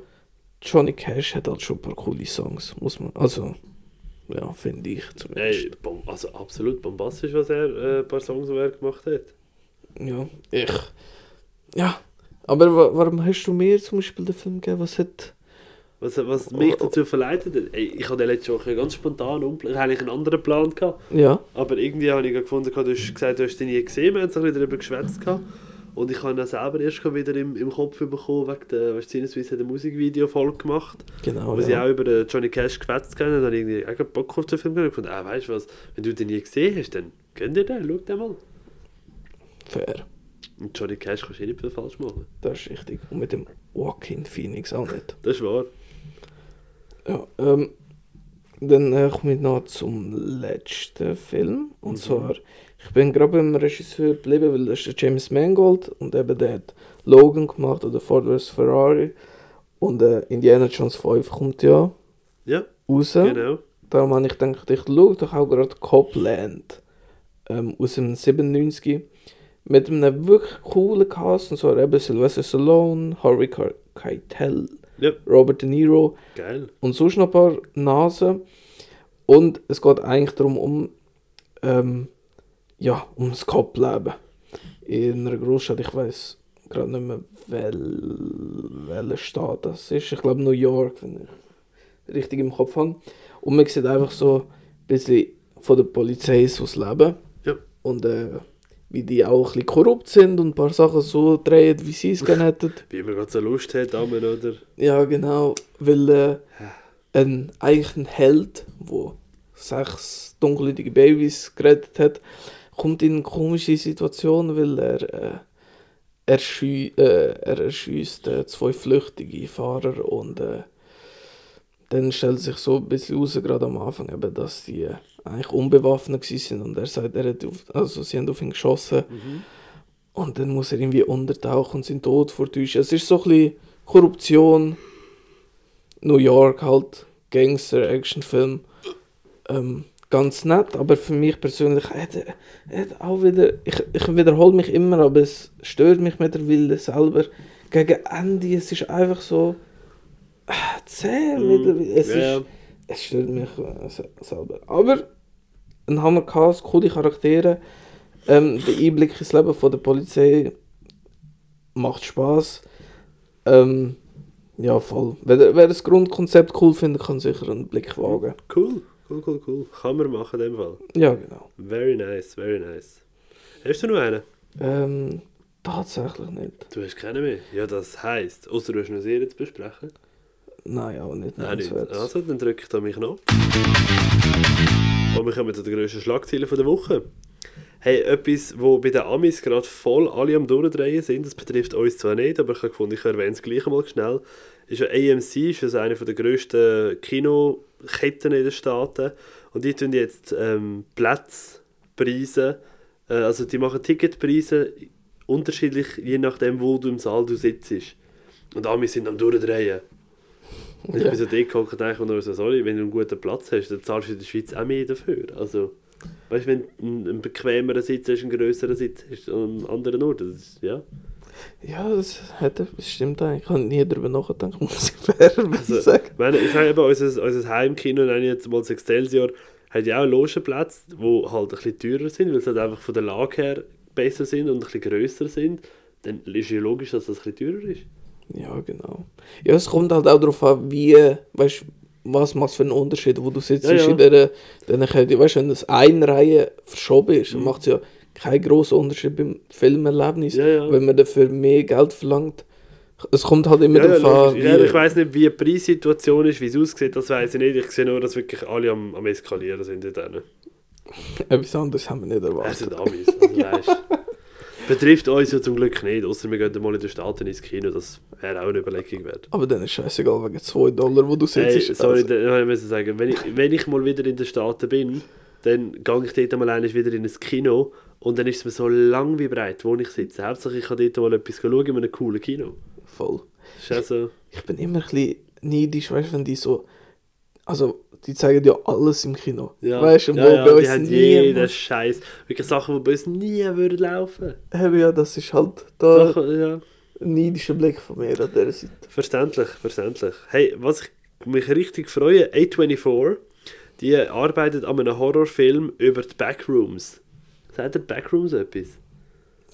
Johnny Cash hat halt schon ein paar coole Songs, muss man. Also, ja, finde ich zumindest. Ey, also absolut bombastisch, was er, äh, ein paar Songs, die er gemacht hat. Ja, ich. Ja. Aber wa warum hast du mir zum Beispiel den Film gegeben? Was hat. Was, was mich dazu verleitet hat, ey, ich hatte letzte Woche ganz spontan umplan, ich hatte einen anderen Plan gehabt, Ja. aber irgendwie habe ich gefunden, du hast gesagt, du hast ihn nie gesehen, wir haben so ein bisschen darüber geschwätzt gehabt. und ich habe ihn selber erst wieder im, im Kopf bekommen, wegen der, weißt du, Sinnesweise hat eine Musikvideo-Folge gemacht, Genau. wo sie ja. auch über Johnny Cash geschwätzt haben, und dann habe ich irgendwie auch Bock auf den Film gehabt und gefunden, ah, weißt du was, wenn du den nie gesehen hast, dann gönn dir den, schau den mal. Fair. Und Johnny Cash kannst du eh nicht viel falsch machen. Das ist richtig. Und mit dem Joaquin Phoenix auch nicht. Das ist wahr. Ja, ähm, dann äh, komme ich noch zum letzten Film. Und Mhm. zwar, ich bin gerade beim Regisseur geblieben, weil das ist der James Mangold und eben der hat Logan gemacht oder Ford vs. Ferrari. Und äh, Indiana Jones 5 kommt ja Ja, raus. genau. Darum habe ich gedacht, ich schaue doch auch gerade Copland ähm, aus dem 97 mit einem wirklich coolen Cast, und zwar eben Sylvester Stallone, Harvey Ke- Keitel, Ja, Robert De Niro geil. und sonst noch ein paar Nasen. Und es geht eigentlich darum, um, ähm, ja, um das Copleben in einer Großstadt. Ich weiß gerade nicht mehr, wel, welcher Staat das ist. Ich glaube New York, wenn ich richtig im Kopf habe. Und man sieht einfach so ein bisschen von der Polizei so das Leben. Ja. Und äh, wie die auch ein bisschen korrupt sind und ein paar Sachen so drehen, wie sie es gerne hätten. Wie man gerade so Lust hat, Amen, oder? Ja, genau. Weil äh, ein, eigentlich ein Held, der sechs dunkelhäutige Babys gerettet hat, kommt in komische Situationen, weil er, äh, er, schü äh, er erschießt äh, zwei flüchtige Fahrer und äh, dann stellt sich so ein bisschen raus, gerade am Anfang, eben, dass die äh, eigentlich unbewaffnet sind und er sagt, er hat auf, also sie haben auf ihn geschossen Mhm. und dann muss er irgendwie untertauchen und seinen Tod vortäuschen. Es ist so ein bisschen Korruption, New York halt, Gangster, Actionfilm. Ähm, ganz nett, aber für mich persönlich hat hat auch wieder, ich, ich wiederhole mich immer, aber es stört mich mittlerweile selber. Gegen Ende, es ist einfach so äh, zäh Mhm. mittlerweile. Es, ja. ist, es stört mich äh, se- selber. Aber ein Hammercast, coole Charaktere. Ähm, der Einblick ins Leben von der Polizei macht Spaß. Ähm, ja, voll. Wer, wer das Grundkonzept cool findet, kann sicher einen Blick wagen. Cool, cool, cool, cool. Kann man machen in dem Fall. Ja, genau. Very nice, very nice. Hast du noch einen? Ähm, tatsächlich nicht. Du hast keinen mehr? Ja, das heisst, außer du hast noch Serie zu besprechen. Nein, auch nicht. Nein, nicht. Also, dann drücke ich da mich noch. Und wir kommen zu den grössten Schlagzeilen der Woche. Hey, etwas, wo bei den Amis gerade voll alle am Durchdrehen sind, das betrifft uns zwar nicht, aber ich habe gefunden, ich erwähne es gleich einmal schnell, ist ja AMC, ist also eine der grössten Kinoketten in den Staaten und die tun jetzt ähm, Platzpreise, äh, also die machen Ticketpreise unterschiedlich, je nachdem, wo du im Saal du sitzt. Und Amis sind am Durchdrehen. Ich Ja. bin so gehockt und mir nur so, sorry, wenn du einen guten Platz hast, dann zahlst du in der Schweiz auch mehr dafür. Also, weißt du, wenn du einen, bequemeren Sitz hast, einen grösseren Sitz hast, an einem anderen Ort, das ist, ja. Ja, das, hat, das stimmt eigentlich. Ich habe nie darüber nachgedacht, muss ich fairerweise Also, sagen. ich meine, ich habe eben unser, unser Heimkino, nenne ich jetzt mal das Excelsior, hat ja auch Logenplätze, die halt ein bisschen teurer sind, weil sie halt einfach von der Lage her besser sind und ein bisschen grösser sind. Dann ist ja logisch, dass das ein bisschen teurer ist. Ja, genau. Ja, es kommt halt auch darauf an, wie, weißt was macht es für einen Unterschied, wo du sitzt Ja, ja. in dieser, dann Kette, weißt du, wenn das eine Reihe verschoben ist, Mhm. macht es ja keinen grossen Unterschied beim Filmerlebnis, Ja, ja. wenn man dafür mehr Geld verlangt. Es kommt halt immer Ja, ja, darauf an, logisch. ja, wie, ich weiß nicht, wie die Preissituation ist, wie es aussieht, das weiß ich nicht. Ich sehe nur, dass wirklich alle am, am Eskalieren sind in denen. etwas anderes haben wir nicht Es erwartet. sind Amis, also weißt Betrifft uns ja zum Glück nicht, außer wir gehen mal in den Staaten ins Kino, das wäre auch eine Überlegung wert. Aber dann ist scheißegal, wegen 2 Dollar, wo du sitzt. Hey, sorry, also, da- ich muss sagen, wenn ich, wenn ich mal wieder in den Staaten bin, dann gehe ich dort mal einmal wieder in ein Kino und dann ist es mir so lang wie breit, wo ich sitze. Hauptsache ich kann dort mal etwas schauen in einem coolen Kino. voll. Ist also, Ich bin immer ein bisschen neidisch, weißt du, wenn die so, also, die zeigen ja alles im Kino. ja, Weißt du, wo ja, ja, bei die uns haben nie... jeden Scheiß. Wirklich Sachen, die bei uns nie würden laufen. Eben, ja, das ist halt da Sachen, ja. ein neidischer Blick von mir an dieser Seite. Verständlich, verständlich. Hey, was ich mich richtig freue, A24, die arbeitet an einem Horrorfilm über die Backrooms. Sagt der Backrooms etwas?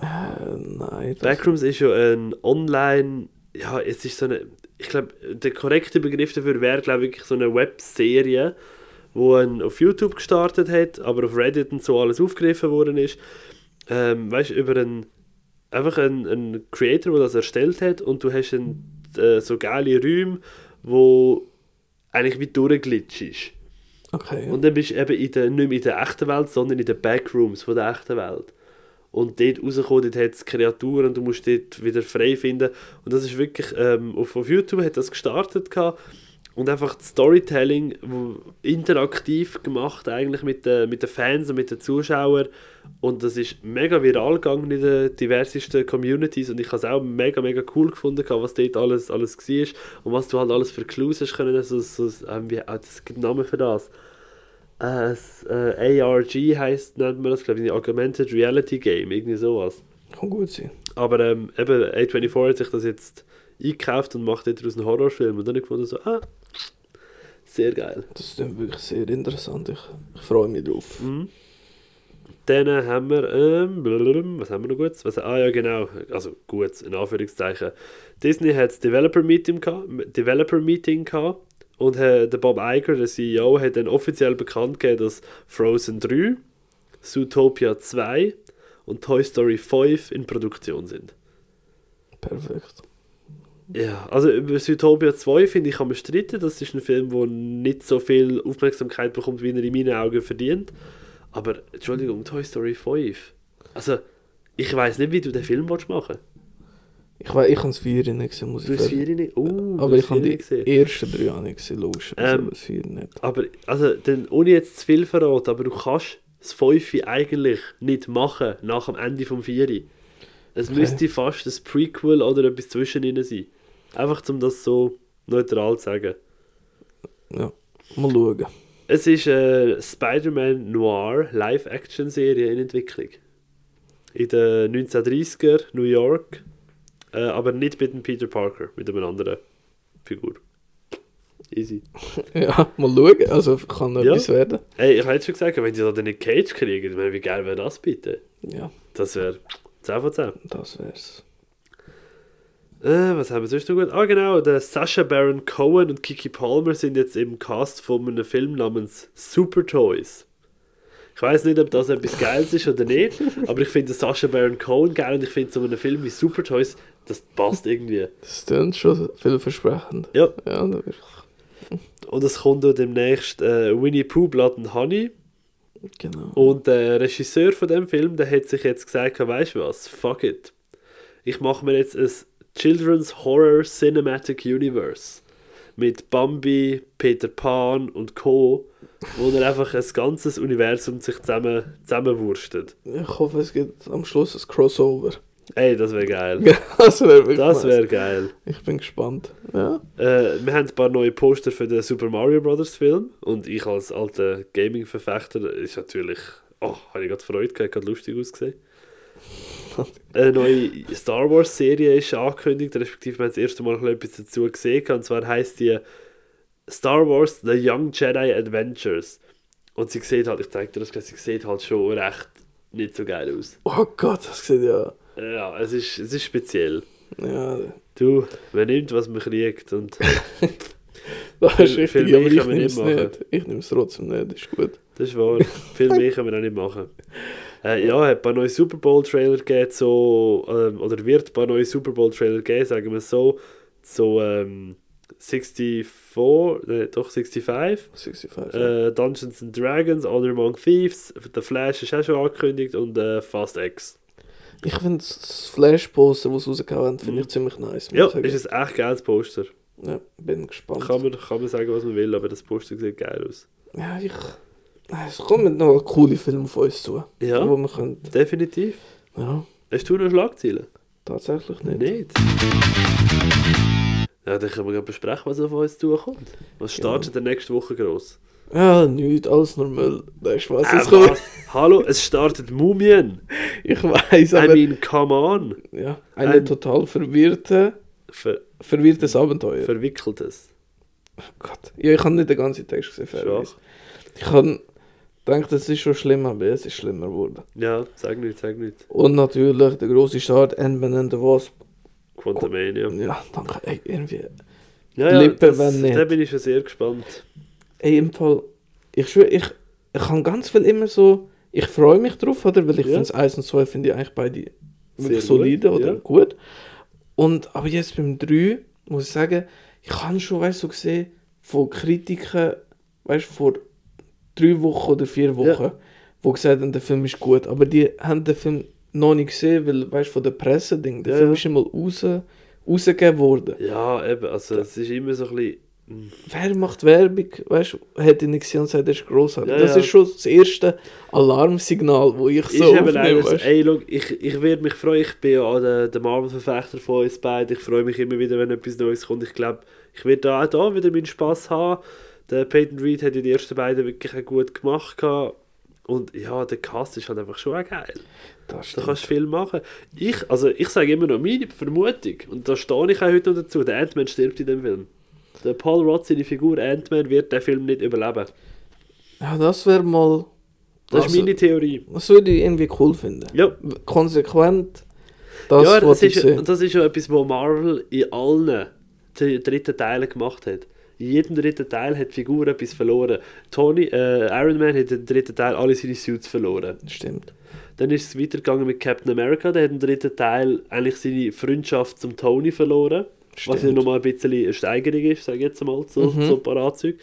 Äh, nein. Backrooms ist ja ein Online, ja, es ist so eine, ich glaube, der korrekte Begriff dafür wäre, glaube ich, so eine Webserie, wo ein auf YouTube gestartet hat, aber auf Reddit und so alles aufgegriffen worden ist. Ähm, weißt du, über einen, einfach einen, einen Creator, der das erstellt hat und du hast ein, äh, so geile Räume, wo eigentlich wie durchglitscht ist. okay. Und dann bist du eben in der, nicht mehr in der echten Welt, sondern in den Backrooms von der echten Welt. Und dort rauskommen, dort hat es Kreaturen und du musst dort wieder frei finden. Und das ist wirklich, ähm, auf, auf YouTube hat das gestartet gehabt. und einfach das Storytelling interaktiv gemacht eigentlich mit den, mit den Fans und mit den Zuschauern. Und das ist mega viral gegangen in den diversesten Communities und ich habe es auch mega, mega cool gefunden, was dort alles, alles war und was du halt alles für Clues hast können. So, so, ähm, wie, ah, das gibt Namen für das. Äh, das, äh, ARG heisst, nennt man das, glaube ich, Augmented Reality Game, irgendwie sowas. Kann gut sein. Aber ähm, eben, A24 hat sich das jetzt eingekauft und macht daraus einen Horrorfilm. Und dann habe ich gefunden, so, ah, sehr geil. Das ist dann wirklich sehr interessant. Ich, ich freue mich drauf. Mhm. Dann haben wir, ähm, blablabla, was haben wir noch gut? Was, ah ja, genau, also gut, in Anführungszeichen. Disney hat das Developer Meeting gehabt, Developer Meeting gehabt und äh, der Bob Iger, der CEO, hat dann offiziell bekannt gegeben, dass Frozen 3, Zootopia 2 und Toy Story 5 in Produktion sind. Perfekt. Ja, also über Zootopia 2 finde ich kann man streiten. Das ist ein Film, der nicht so viel Aufmerksamkeit bekommt, wie er in meinen Augen verdient. Aber, Entschuldigung, Toy Story 5. Also, ich weiß nicht, wie du den Film willst machen Ich weiß, ich habe es vier nicht gesehen, muss Du ich hast sagen. vier nicht. Oh, Aber ich habe die nicht gesehen. ersten drei auch nicht gesehen, logisch. Also Ähm, das vier nicht. Aber, also, dann, ohne jetzt zu viel verraten, aber du kannst das 5 eigentlich nicht machen nach dem Ende vom 4. Es Okay. müsste fast ein Prequel oder etwas zwischen ihnen sein. Einfach, um das so neutral zu sagen. Ja, mal schauen. Es ist eine Spider-Man Noir Live-Action-Serie in Entwicklung. In den 1930er New York, äh, aber nicht mit dem Peter Parker, mit einer anderen Figur. Easy. Ja, mal schauen. Also kann noch Ja. etwas werden. Hey, ich habe jetzt schon gesagt, wenn die da den Cage kriegen, ich meine, wie geil wäre das bitte? Ja, Das wäre 10 von 10. das wär's. Äh, was haben wir sonst noch gut? Ah, genau, der Sacha Baron Cohen und Kiki Palmer sind jetzt im Cast von einem Film namens Super Toys. Ich weiß nicht, ob das etwas Geiles ist oder nicht, aber ich finde Sacha Baron Cohen geil und ich finde so einen Film wie Super Toys, das passt irgendwie. Das klingt schon vielversprechend. Ja, Ja, und es kommt auch demnächst äh, Winnie Pooh, Blood and Honey Genau. und der Regisseur von dem Film, der hat sich jetzt gesagt, weißt du was, fuck it. Ich mache mir jetzt ein Children's Horror Cinematic Universe mit Bambi, Peter Pan und Co., wo er einfach ein ganzes Universum sich zusammen, zusammenwurstet. Ich hoffe, es gibt am Schluss ein Crossover. Ey, das wäre geil. das wäre wäre geil. Ich bin gespannt. Ja. Äh, wir haben ein paar neue Poster für den Super Mario Bros. Film und ich als alter Gaming-Verfechter ist natürlich, oh, habe ich gerade Freude gehabt, hat lustig ausgesehen. Eine neue Star Wars Serie ist angekündigt, respektive wir haben das erste Mal etwas dazu gesehen und zwar heißt die Star Wars The Young Jedi Adventures. Und sie sieht halt, ich zeig dir das, sie sieht halt schon recht nicht so geil aus. Oh Gott, das sieht ja. Ja, es ist, es ist speziell. Ja, Du, man nimmt, was man kriegt und das ist Viel- richtig, viel aber mehr ich kann man nehme nicht es machen. nicht. Ich nehme es trotzdem nicht, ist gut. das ist wahr. Viel mehr kann man auch nicht machen. Äh, ja, hat ein paar neue Super Bowl Trailer gegeben, so, ähm, oder wird ein paar neue Super Bowl Trailer geben, sagen wir so, so ähm, 64, äh, doch 65, 65. ja. äh, Dungeons and Dragons, Honor Among Thieves, The Flash ist auch schon angekündigt und äh, Fast X. Ich finde das Flash-Poster, das sie rausgehauen haben, finde Mhm. ich ziemlich nice. Ja, sagen. ist ein echt geiles Poster. ja, bin gespannt. Kann man, kann man sagen, was man will, aber das Poster sieht geil aus. Ja, ich. Es kommen noch coole Filme auf uns zu. Ja. Wo wir können. Definitiv. Ja, Hast du noch Schlagzeilen? tatsächlich nicht. Nicht. Ja, dann können wir besprechen, was auf uns zukommt. Was startet der nächste Woche gross? Ja, nichts, alles Müll. Das ist was. Äh, es kommt. Hallo, es startet Mumien. Ich weiß, I aber. mean, come on. ja, eine ein- total verwirrte, Ver verwirrtes Abenteuer. verwickeltes. Gott. Ja, ich habe nicht den ganzen Text gesehen, fairerweise. Ich habe gedacht, es ist schon schlimm, aber es ist schlimmer geworden. Ja, sag nicht, sag nicht. Und natürlich der große Start, Ant-Man and the Wasp. Quantumania. Ja, danke. Ey, irgendwie. Ja, ja, Lippe, das, wenn nicht. da bin ich schon sehr gespannt. Ey, im Fall, ich schwöre, ich, ich habe ganz viel immer so, ich freue mich drauf, oder? Weil ich Ja. finde es 1 und 2 finde ich eigentlich beide wirklich solide oder ja. gut. Und, aber jetzt beim 3 muss ich sagen, ich habe schon, weißt du, so gesehen, von Kritiken, weißt du, vor drei Wochen oder vier Wochen, wo gesagt haben, der Film ist gut, aber die haben den Film noch nicht gesehen, weil, weißt du, von der Presse, Ding, der Ja, Film ja. ist mal raus, rausgegeben worden. Ja, eben, also es ist immer so ein bisschen... Wer macht Werbung? Weißt du, hätte ich nicht gesehen und sagt, das ist grossartig. Ja, das ja. ist schon das erste Alarmsignal, wo ich ist so eben aufnehme. ey, schau, ich, ich werde mich freuen, ich bin ja der, der Marvel-Verfechter von uns beiden, ich freue mich immer wieder, wenn etwas Neues kommt, ich glaube, ich werde da auch da wieder meinen Spass haben. Der Peyton Reed hat ja die ersten beiden wirklich auch gut gemacht gehabt. und ja, der Cast ist halt einfach schon auch geil. Das Da kannst du viel machen. Ich, also ich sage immer noch meine Vermutung, und da stehe ich auch heute noch dazu, der Ant-Man stirbt in dem Film. Der Paul Rudd, seine Figur Ant-Man, wird den Film nicht überleben. Ja, das wäre mal. Das Also- ist meine Theorie. Das würde ich irgendwie cool finden. Ja, Konsequent. Das ja das, ist, das ist ja etwas, was Marvel in allen dr- dritten Teilen gemacht hat. In jedem dritten Teil hat die Figur etwas verloren. Tony, äh, Iron Man hat im dritten Teil alle seine Suits verloren. Stimmt. Dann ist es weitergegangen mit Captain America, der hat im dritten Teil eigentlich seine Freundschaft zum Tony verloren. Was ja Stimmt. nochmal ein bisschen eine Steigerung ist, sage ich jetzt mal, so, Mhm. so ein paar Anzüge.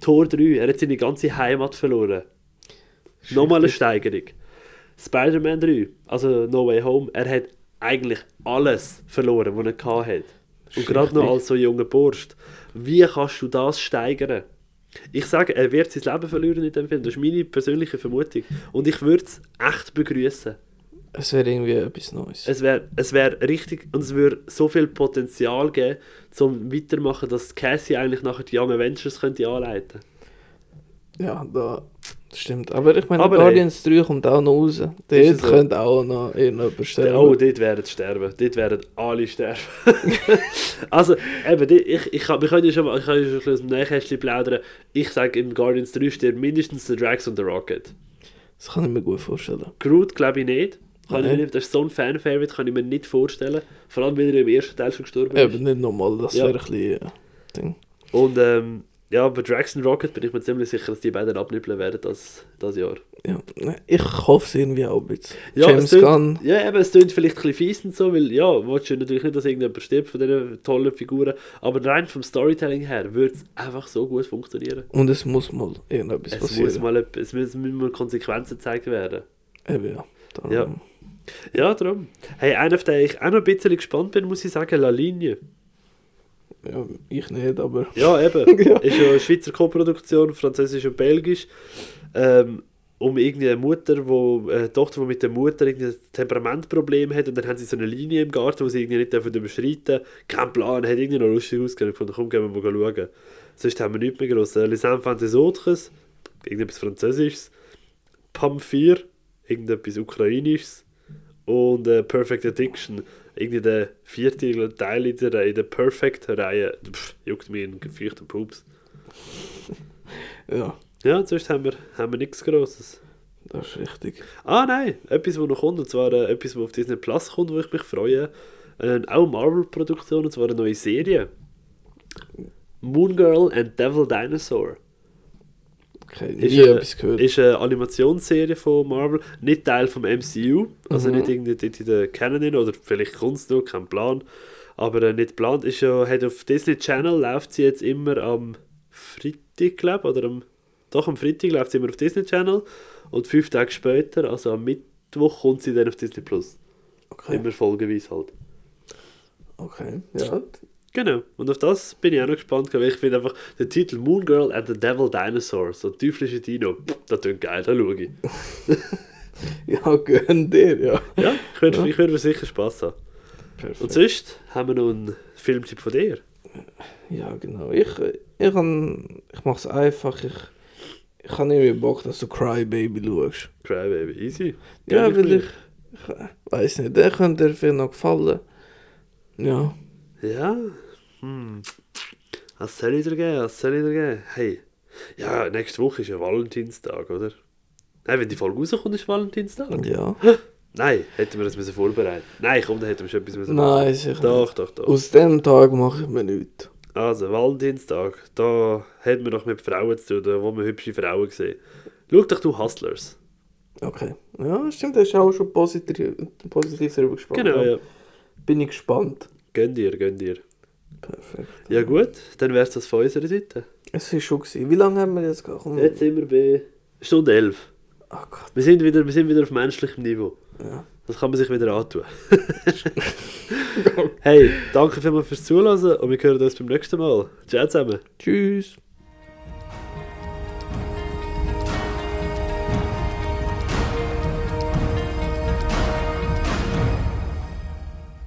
Tor 3, er hat seine ganze Heimat verloren. Nochmal eine. Steigerung. Spider-Man 3, also No Way Home, er hat eigentlich alles verloren, was er gehabt hat. Und gerade noch als so junger Bursch. Wie kannst du das steigern? Ich sage, er wird sein Leben verlieren in dem Film. Das ist meine persönliche Vermutung. Und ich würde es echt begrüßen. Es wäre irgendwie etwas Neues. Es wäre es wär richtig und es würde so viel Potenzial geben, zum weitermachen, dass Cassie eigentlich nachher die Young Avengers könnte anleiten Ja, da stimmt. Aber ich meine, Aber Guardians 3 kommt auch noch raus. Dort so? könnte auch noch irgendjemand sterben. Oh, dort werden sterben. Dort werden alle sterben. also, eben, die- ich, ich, kann- wir können ja schon mal, ich kann schon ein bisschen aus dem Nähkästchen plaudern. Ich sage, im Guardians 3 stirbt mindestens der Drax und der Rocket. Das kann ich mir gut vorstellen. Groot glaube ich nicht. Kann ich mir nicht. Das ist so ein Fan-Favorite, kann ich mir nicht vorstellen. Vor allem, weil er im ersten Teil schon gestorben ist. Eben nicht nochmal, das Ja. wäre ein bisschen. Äh, Ding. Und ähm, ja, bei Drax und Rocket bin ich mir ziemlich sicher, dass die beiden abnippeln werden das, das Jahr. Ja, nein, ich hoffe es irgendwie auch ein bisschen. Ja, James es tönt- Gunn, Ja, eben, es klingt vielleicht ein bisschen fies und so, weil ja, willst du natürlich nicht, dass irgendjemand stirbt von diesen tollen Figuren, aber rein vom Storytelling her würde es einfach so gut funktionieren. und es muss mal irgendetwas Es passieren. muss mal, etwas- es müssen müssen mal Konsequenzen gezeigt werden. Eben, ja. Darum- Ja. Ja, darum. Hey, einer, auf den ich auch noch ein bisschen gespannt bin, muss ich sagen, La Linie. ja. Ich nicht, aber. Ja, eben. Ja. Ist ja eine Schweizer Co-Produktion, französisch und belgisch. Ähm, um irgendwie eine Mutter, wo, eine Tochter, die mit der Mutter ein Temperamentproblem hat und dann haben sie so eine Linie im Garten, die sie irgendwie nicht dürfen überschreiten. Kein Plan, hat irgendwie noch lustig ausgesehen. Ich komm, gehen wir mal schauen. Sonst haben wir nichts mehr groß. Äh, Les Enfants des Autres, irgendetwas Französisches. Pam 4, irgendetwas Ukrainisches. Und äh, Perfect Addiction, irgendwie der vierte Teil in der, in der Perfect-Reihe. Juckt mir in gefürchten Pups. Ja. Ja, sonst haben wir, haben wir nichts Grosses. Das ist richtig. Ah nein, etwas, was noch kommt, und zwar äh, etwas, was auf Disney Plus kommt, wo ich mich freue. Äh, auch Marvel-Produktion, und zwar eine neue Serie. Moon Girl and Devil Dinosaur. Okay, Ist, nie äh, etwas gehört. Ist eine Animationsserie von Marvel, nicht Teil vom MCU, also Mhm. nicht irgendwie in der Canon oder vielleicht es noch, kein Plan. Aber äh, nicht geplant ist ja, hat auf Disney Channel läuft sie jetzt immer am Freitag, glaube oder am, doch am Freitag läuft sie immer auf Disney Channel und fünf Tage später, also am Mittwoch, kommt sie dann auf Disney Plus. Okay. Immer folgeweise halt. okay. Ja. Genau, und auf das bin ich auch noch gespannt, weil ich finde einfach der Titel Moon Girl and the Devil Dinosaur, so teuflische Dino, das klingt geil, da schaue ich. Ja, gönn dir, ja. Ja, ich würde Ja. ich würde sicher Spass haben. Perfekt. Und sonst haben wir noch einen Filmtipp von dir. Ja, genau. Ich, ich, kann, ich mache es einfach. Ich, ich habe irgendwie Bock, dass du Crybaby schaust. Crybaby, easy. Ja, Gönn weil mir. ich, ich weiß nicht, der könnte dir vielleicht noch gefallen. Ja. Ja, hm. Was soll ich dir geben, was soll ich dir geben? Hey, ja, nächste Woche ist ja Valentinstag, oder? Nein, wenn die Folge rauskommt, ist Valentinstag. Ja. Nein, hätten wir das müssen vorbereiten Nein, komm, dann hätten wir schon etwas müssen Nein, sicher Doch, doch, doch. Aus dem Tag mache ich mir nichts. Also, Valentinstag, da hat man doch mit Frauen zu tun, wo man hübsche Frauen sehen. Schau doch du Hustlers. Okay. Ja, stimmt, da ist auch schon positiv, positiv darüber gesprochen. Genau, ja. Bin ich gespannt. Gönn dir, gönn dir. Perfekt. Ja gut, dann wär's das von unserer Seite. Es war schon. Gewesen. Wie lange haben wir jetzt? Komm. Jetzt sind wir bei Stunde 11. Oh Gott. Wir sind wieder, wir sind wieder auf menschlichem Niveau. Ja. Das kann man sich wieder antun. hey, danke vielmals fürs Zuhören und wir hören uns beim nächsten Mal. Ciao zusammen. Tschüss.